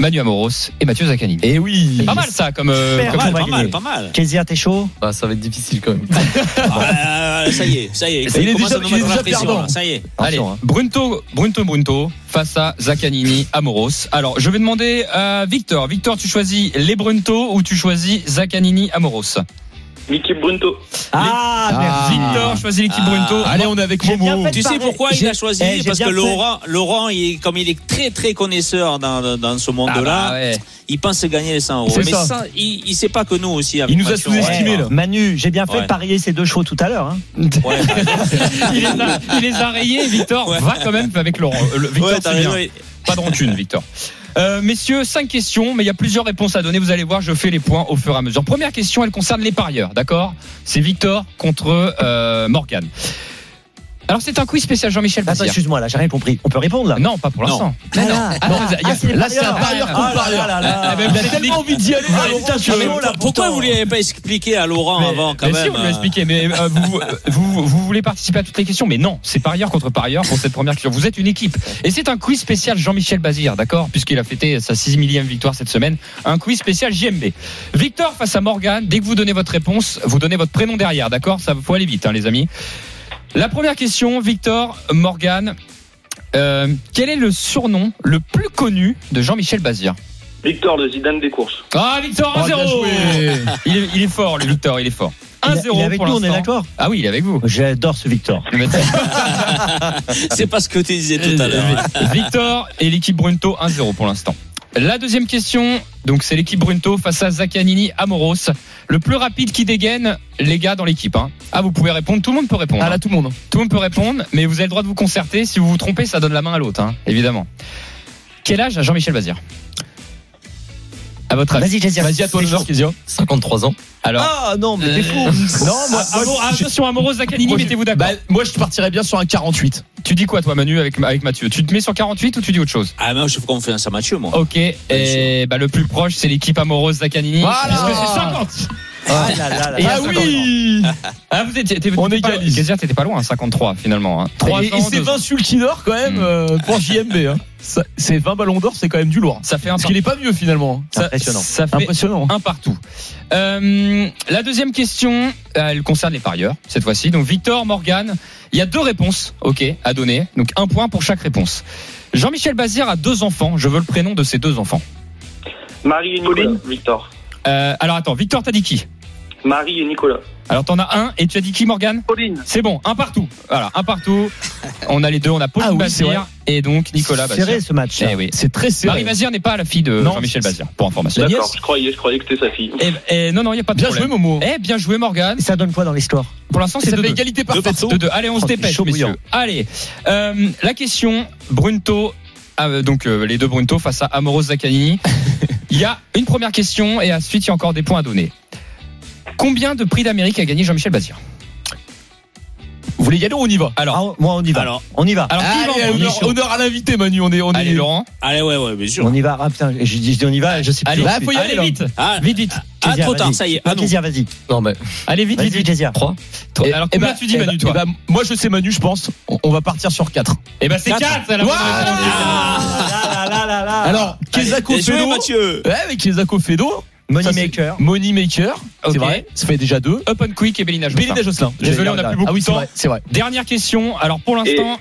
Manu Amoros et Mathieu Zaccanini. Et oui. C'est pas mal ça comme. euh. Pas comme- mal, pas mal, pas mal. Kezia, t'es chaud? Bah, ça va être difficile quand même. *laughs* Ah, ça y est, ça y est. Il est commence déjà- nous il est mettre la déjà pression, perdant. là, Ça y est. Allez, Attention, hein. Brunto, Brunto, Brunto face à Zaccanini, Amoros. Alors, je vais demander à Victor. Victor, tu choisis les Brunto ou tu choisis Zaccanini, Amoros? L'équipe Brunto. Ah, Ah. merci. Victor choisit l'équipe Ah. Brunto. Allez, on est avec Momo. Tu sais pourquoi il a choisi eh, j'ai Parce bien que fait. Laurent, Laurent, il est, comme il est très très connaisseur dans, dans- dans ce monde-là, Ah bah ouais. il pense gagner les 100 euros. C'est Mais ça. ça, il, il sait pas que nous aussi. avec Il nous a Mathieu, on- sous-estimé, là. Manu, j'ai bien fait Ouais. de parier ces deux chevaux tout à l'heure. hein. Ouais, *laughs* il, les a, il les a rayés. Victor Ouais. va quand même avec Laurent. Euh, le- Victor, ouais, t'as c'est bien. raison. Pas de rancune, Victor. Euh, messieurs, cinq questions, mais il y a plusieurs réponses à donner. Vous allez voir, je fais les points au fur et à mesure. Première question, elle concerne les parieurs, d'accord? C'est Victor contre euh, Morgan. Alors c'est un quiz spécial Jean-Michel Attends, excuse-moi, là, j'ai rien compris. On peut répondre là Non, pas pour l'instant. Ah, Non, non. là. Ah, non, a- Ah, c'est les Là, c'est un parieur contre parieur. là, là. Mais Il a vous tellement envie d'y aller. Pourquoi vous ne l'avez pas expliqué à Laurent avant quand mais même si, on l'a expliqué. Mais euh, *laughs* vous, vous, vous voulez participer à toutes les questions, mais non, c'est parieur contre parieur pour cette première question. Vous êtes une équipe. Et c'est un quiz spécial Jean-Michel Bazir, d'accord? Puisqu'il a fêté sa 6 millième victoire cette semaine. Un quiz spécial JMB. Victor face à Morgan. Dès que vous donnez votre réponse, vous donnez votre prénom derrière, d'accord? Ça faut aller vite, hein, les amis. La première question, Victor, Morgan. Euh, quel est le surnom le plus connu de Jean-Michel Bazir Victor de Zidane des courses. Ah, Victor, Oh, bien 1-0 joué. il est, il est fort, le Victor, il est fort. Il 1-0 est- il est avec pour nous, on est l'instant. d'accord Ah oui, il est avec vous. J'adore ce Victor. *laughs* C'est pas ce que tu disais tout à l'heure. Victor et l'équipe Brunto 1-0 pour l'instant. La deuxième question, donc c'est l'équipe Brunto face à Zaccanini Amoros. Le plus rapide qui dégaine, les gars dans l'équipe. hein. Ah, vous pouvez répondre, tout le monde peut répondre. Ah hein. là, tout le monde. Tout le monde peut répondre, mais vous avez le droit de vous concerter. Si vous vous trompez, ça donne la main à l'autre, hein, évidemment. Quel âge a Jean-Michel Bazir? À votre avis Vas-y, Kezia. Vas-y, à toi l'honneur, Kezia. 53 ans. Alors, Ah non, mais t'es fou. Euh, Non, moi, *laughs* Ah, attention, Amoros Zaccanini, Moi, je- mettez-vous d'accord. Bah, moi, je partirais bien sur un 48. tu dis quoi, toi, Manu, avec, avec Mathieu? Tu te mets sur 48 ou tu dis autre chose? Ah, mais moi, je fais confiance à Mathieu, moi. Ok, et bah, le plus proche, c'est l'équipe Amoros Zaccanini. Voilà. Parce que c'est 50 Ah là là là Et là. ah oui Ah, vous étiez, t'étais- On égalise. Kezia, t'étais pas loin, 53 finalement. Hein. 3 Et, c'est deux ans. 20 sulky d'or quand même Mm. euh, pour JMB. Hein. C'est 20 ballons d'or, c'est quand même du lourd. Ça fait un Parce par- qu'il est pas mieux finalement. ça, Impressionnant. Ça fait Impressionnant. un partout. Euh, la deuxième question, euh, elle concerne les parieurs cette fois-ci. Donc Victor, Morgan, il y a deux réponses, ok, à donner. Donc un point pour chaque réponse. Jean-Michel Bazir a deux enfants. Je veux le prénom de ses deux enfants. Marie et Nicolas. Victor. Euh, alors attends, Victor, t'as dit qui? Marie et Nicolas. Alors t'en as un et tu as dit qui, Morgan Pauline. C'est bon, un partout. Voilà, un partout. *laughs* On a les deux, on a Pauline Ah oui, Bazir et donc Nicolas Bazir. serré ce match. Eh oui. C'est très serré. Marie Bazir n'est pas la fille de Jean-Michel Bazir, pour information. D'accord, je croyais, je croyais que c'était sa fille. Eh, eh, non, non, il n'y a pas de Bien joué, problème. Momo. Eh, bien joué, Morgan. Ça donne quoi dans l'histoire? Pour l'instant, c'est de de l'égalité parfaite. De deux. Allez, on se Oh, dépêche, chaud messieurs. bouillant. Allez, euh, la question Brunto, euh, donc euh, les deux Brunto face à Amoros Zaccanini. *laughs* Il y a une première question et ensuite il y a encore des points à donner. Combien de prix d'Amérique a gagné Jean-Michel Bazir Vous voulez y aller ou on y va Alors, Ah, Moi, on y va. Alors, On y va. alors Allez, premier honneur, honneur à l'invité, Manu. On est, on est. Allez, Laurent. allez, ouais, ouais, bien sûr. On y va. Ah putain, je dis on y va, je sais plus. Allez, Bah, faut y allez aller, vite. Ah, Vite, vite. ah, Kezia, trop tard, ça y est. Ah non. Kezia, vas-y. Non, mais Allez, vite, vite, Vas-y, vite. Kezia. 3. Toi, Alors, Eh combien ben, tu dis, eh Manu, ben, toi eh ben, Moi, je sais Manu, je pense. On, on va partir sur 4. Eh ben, c'est Quatre. 4, c'est la bonne Voilà. réponse. Ah là là Alors, joué, Fedo. Mathieu. Ouais, avec Kezako Fedo. Money Ça, c'est- maker. Money Maker. Ok. C'est vrai. Ça fait déjà deux. Open Quick et Bélina Jocelyn. Bélina Jocelyn. Désolé, on n'a plus beaucoup ah oui, de c'est temps. vrai, c'est vrai. Dernière question. Alors pour l'instant,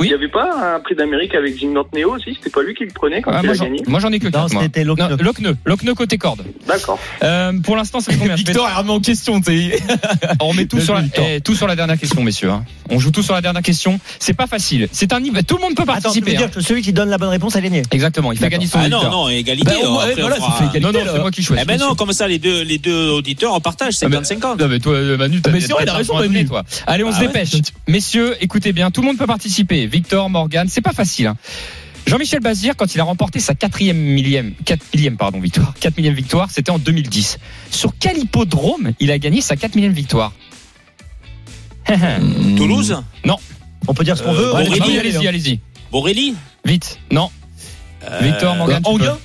Oui. il y avait pas un prix d'Amérique avec Jim Neo aussi? C'était pas lui qui le prenait quand ah, il moi a j'en- gagné? moi j'en ai que Non, quatre. c'était Non, Locke. Locneux, Locneux côté corde. D'accord. Euh, pour l'instant, ça fait combien Victor est en question. *laughs* On tout sur, la, Victor. eh, tout sur la dernière question, messieurs. hein. On joue tout sur la dernière question. C'est pas facile. C'est un niveau. Tout le monde peut Attends, tu veux participer. dire hein. que celui qui donne la bonne réponse a gagné? Exactement. Il fait gagner son Ah non, auditeur. non, égalité. Bah, après, voilà, fera- fait égalité. Non, non, c'est moi qui choisis. Eh ben non, comme ça, les deux, les deux auditeurs, on partage Ah, mais- 50-50. Non mais toi euh, Manu t'as Mais c'est vrai, il a t'as raison, Manu. Allez on se Ah dépêche Messieurs écoutez bien Tout le monde peut participer Victor, Morgan. C'est pas facile hein. Jean-Michel Bazir quand il a remporté sa quatrième millième 4 millième pardon victoire 4 millième victoire c'était en 2010 Sur quel hippodrome il a gagné sa 4 millième victoire? *laughs* Toulouse? On peut dire ce qu'on Euh, veut. Aurélie, Allez-y allez-y. Allez-y Borély Vite. Non. Euh, Victor, Morgan tu Anguin.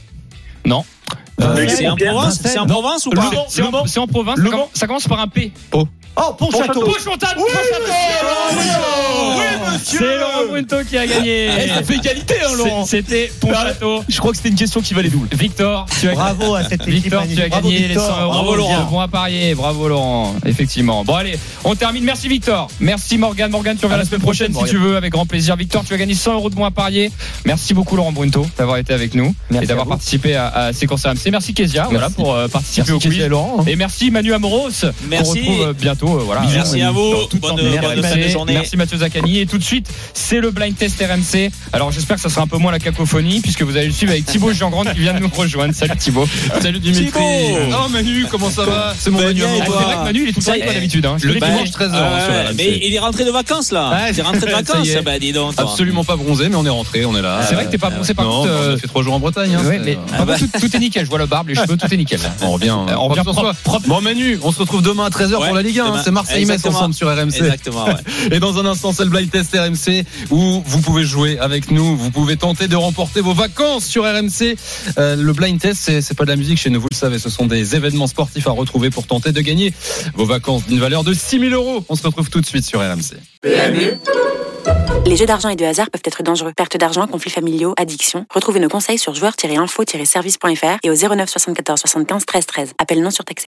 Non. Euh, C'est en Vincennes. C'est en Provence ou pas? C'est en, c'est en province. Ça, commence, ça commence par un P. Oh, pour château. C'est Laurent Brunto qui a gagné Eh, ça fait égalité, hein, Laurent. C'était Pontchâteau Je crois que c'était une question qui valait double. Victor, tu as Bravo à cette équipe. Victor, tu as Bravo, gagné les Victor. 100 euros. Bravo, Laurent. Bon à parier. Bravo, Laurent. Effectivement. Bon, allez, on termine. Merci, Victor. Merci, Morgan. Morgan, tu reviens la semaine prochaine, si tu veux, avec grand plaisir. Victor, tu as gagné 100 euros de bons à parier. Merci beaucoup, Laurent Brunto, d'avoir été avec nous Merci et d'avoir participé à, à ces courses RMC. Merci, Kezia, voilà, pour euh, participer Merci, au quiz. Laurent, hein. Et merci, Manu Amoros. Merci. Qu'on retrouve euh, bientôt. euh, voilà. Merci à vous. Bonne- bonne journée. Merci Mathieu Zaccani. Et tout de suite, c'est le blind test RMC. Alors j'espère que ça sera un peu moins la cacophonie puisque vous allez le suivre avec Thibaut *laughs* Jean-Grande qui vient de nous rejoindre. Salut Thibaut. Salut Dimitri. Thibaut. Oh Manu, comment ça va C'est mon Manu moi. Ah, c'est vrai que Manu il est tout toi d'habitude. Hein. Je te Le dimanche 13h Ah RMC. mais il est rentré de vacances là. Ouais, il est rentré de *laughs* vacances. Bah dis donc. toi. Absolument pas bronzé, mais on est rentré, on est là. C'est vrai que t'es pas bronzé par contre. bah, euh, On a fait trois jours en Bretagne. Hein, ouais, c'est- mais euh, tout, tout est nickel. Je vois le barbe, les *laughs* cheveux, tout est nickel. On revient. Euh, on revient propre propre. Bon Manu, on se retrouve demain à 13h Ouais, pour la Ligue 1. hein. C'est Marseille-Metz ensemble sur RMC. Exactement. Ouais. Et dans un instant, c'est le blind test RMC où vous pouvez jouer avec nous. Vous pouvez tenter de remporter vos vacances sur RMC. Euh, le blind test, c'est, c'est pas de la musique chez nous, vous le savez. Ce sont des événements sportifs à retrouver pour tenter de gagner vos vacances d'une valeur de 6000 euros. On se retrouve tout de suite sur RMC. Les jeux d'argent et de hasard peuvent être dangereux. Perte d'argent, conflits familiaux, addiction. Retrouvez nos conseils sur joueurs-info-service.fr et au 09 74 75 13 13. Appel non surtaxé.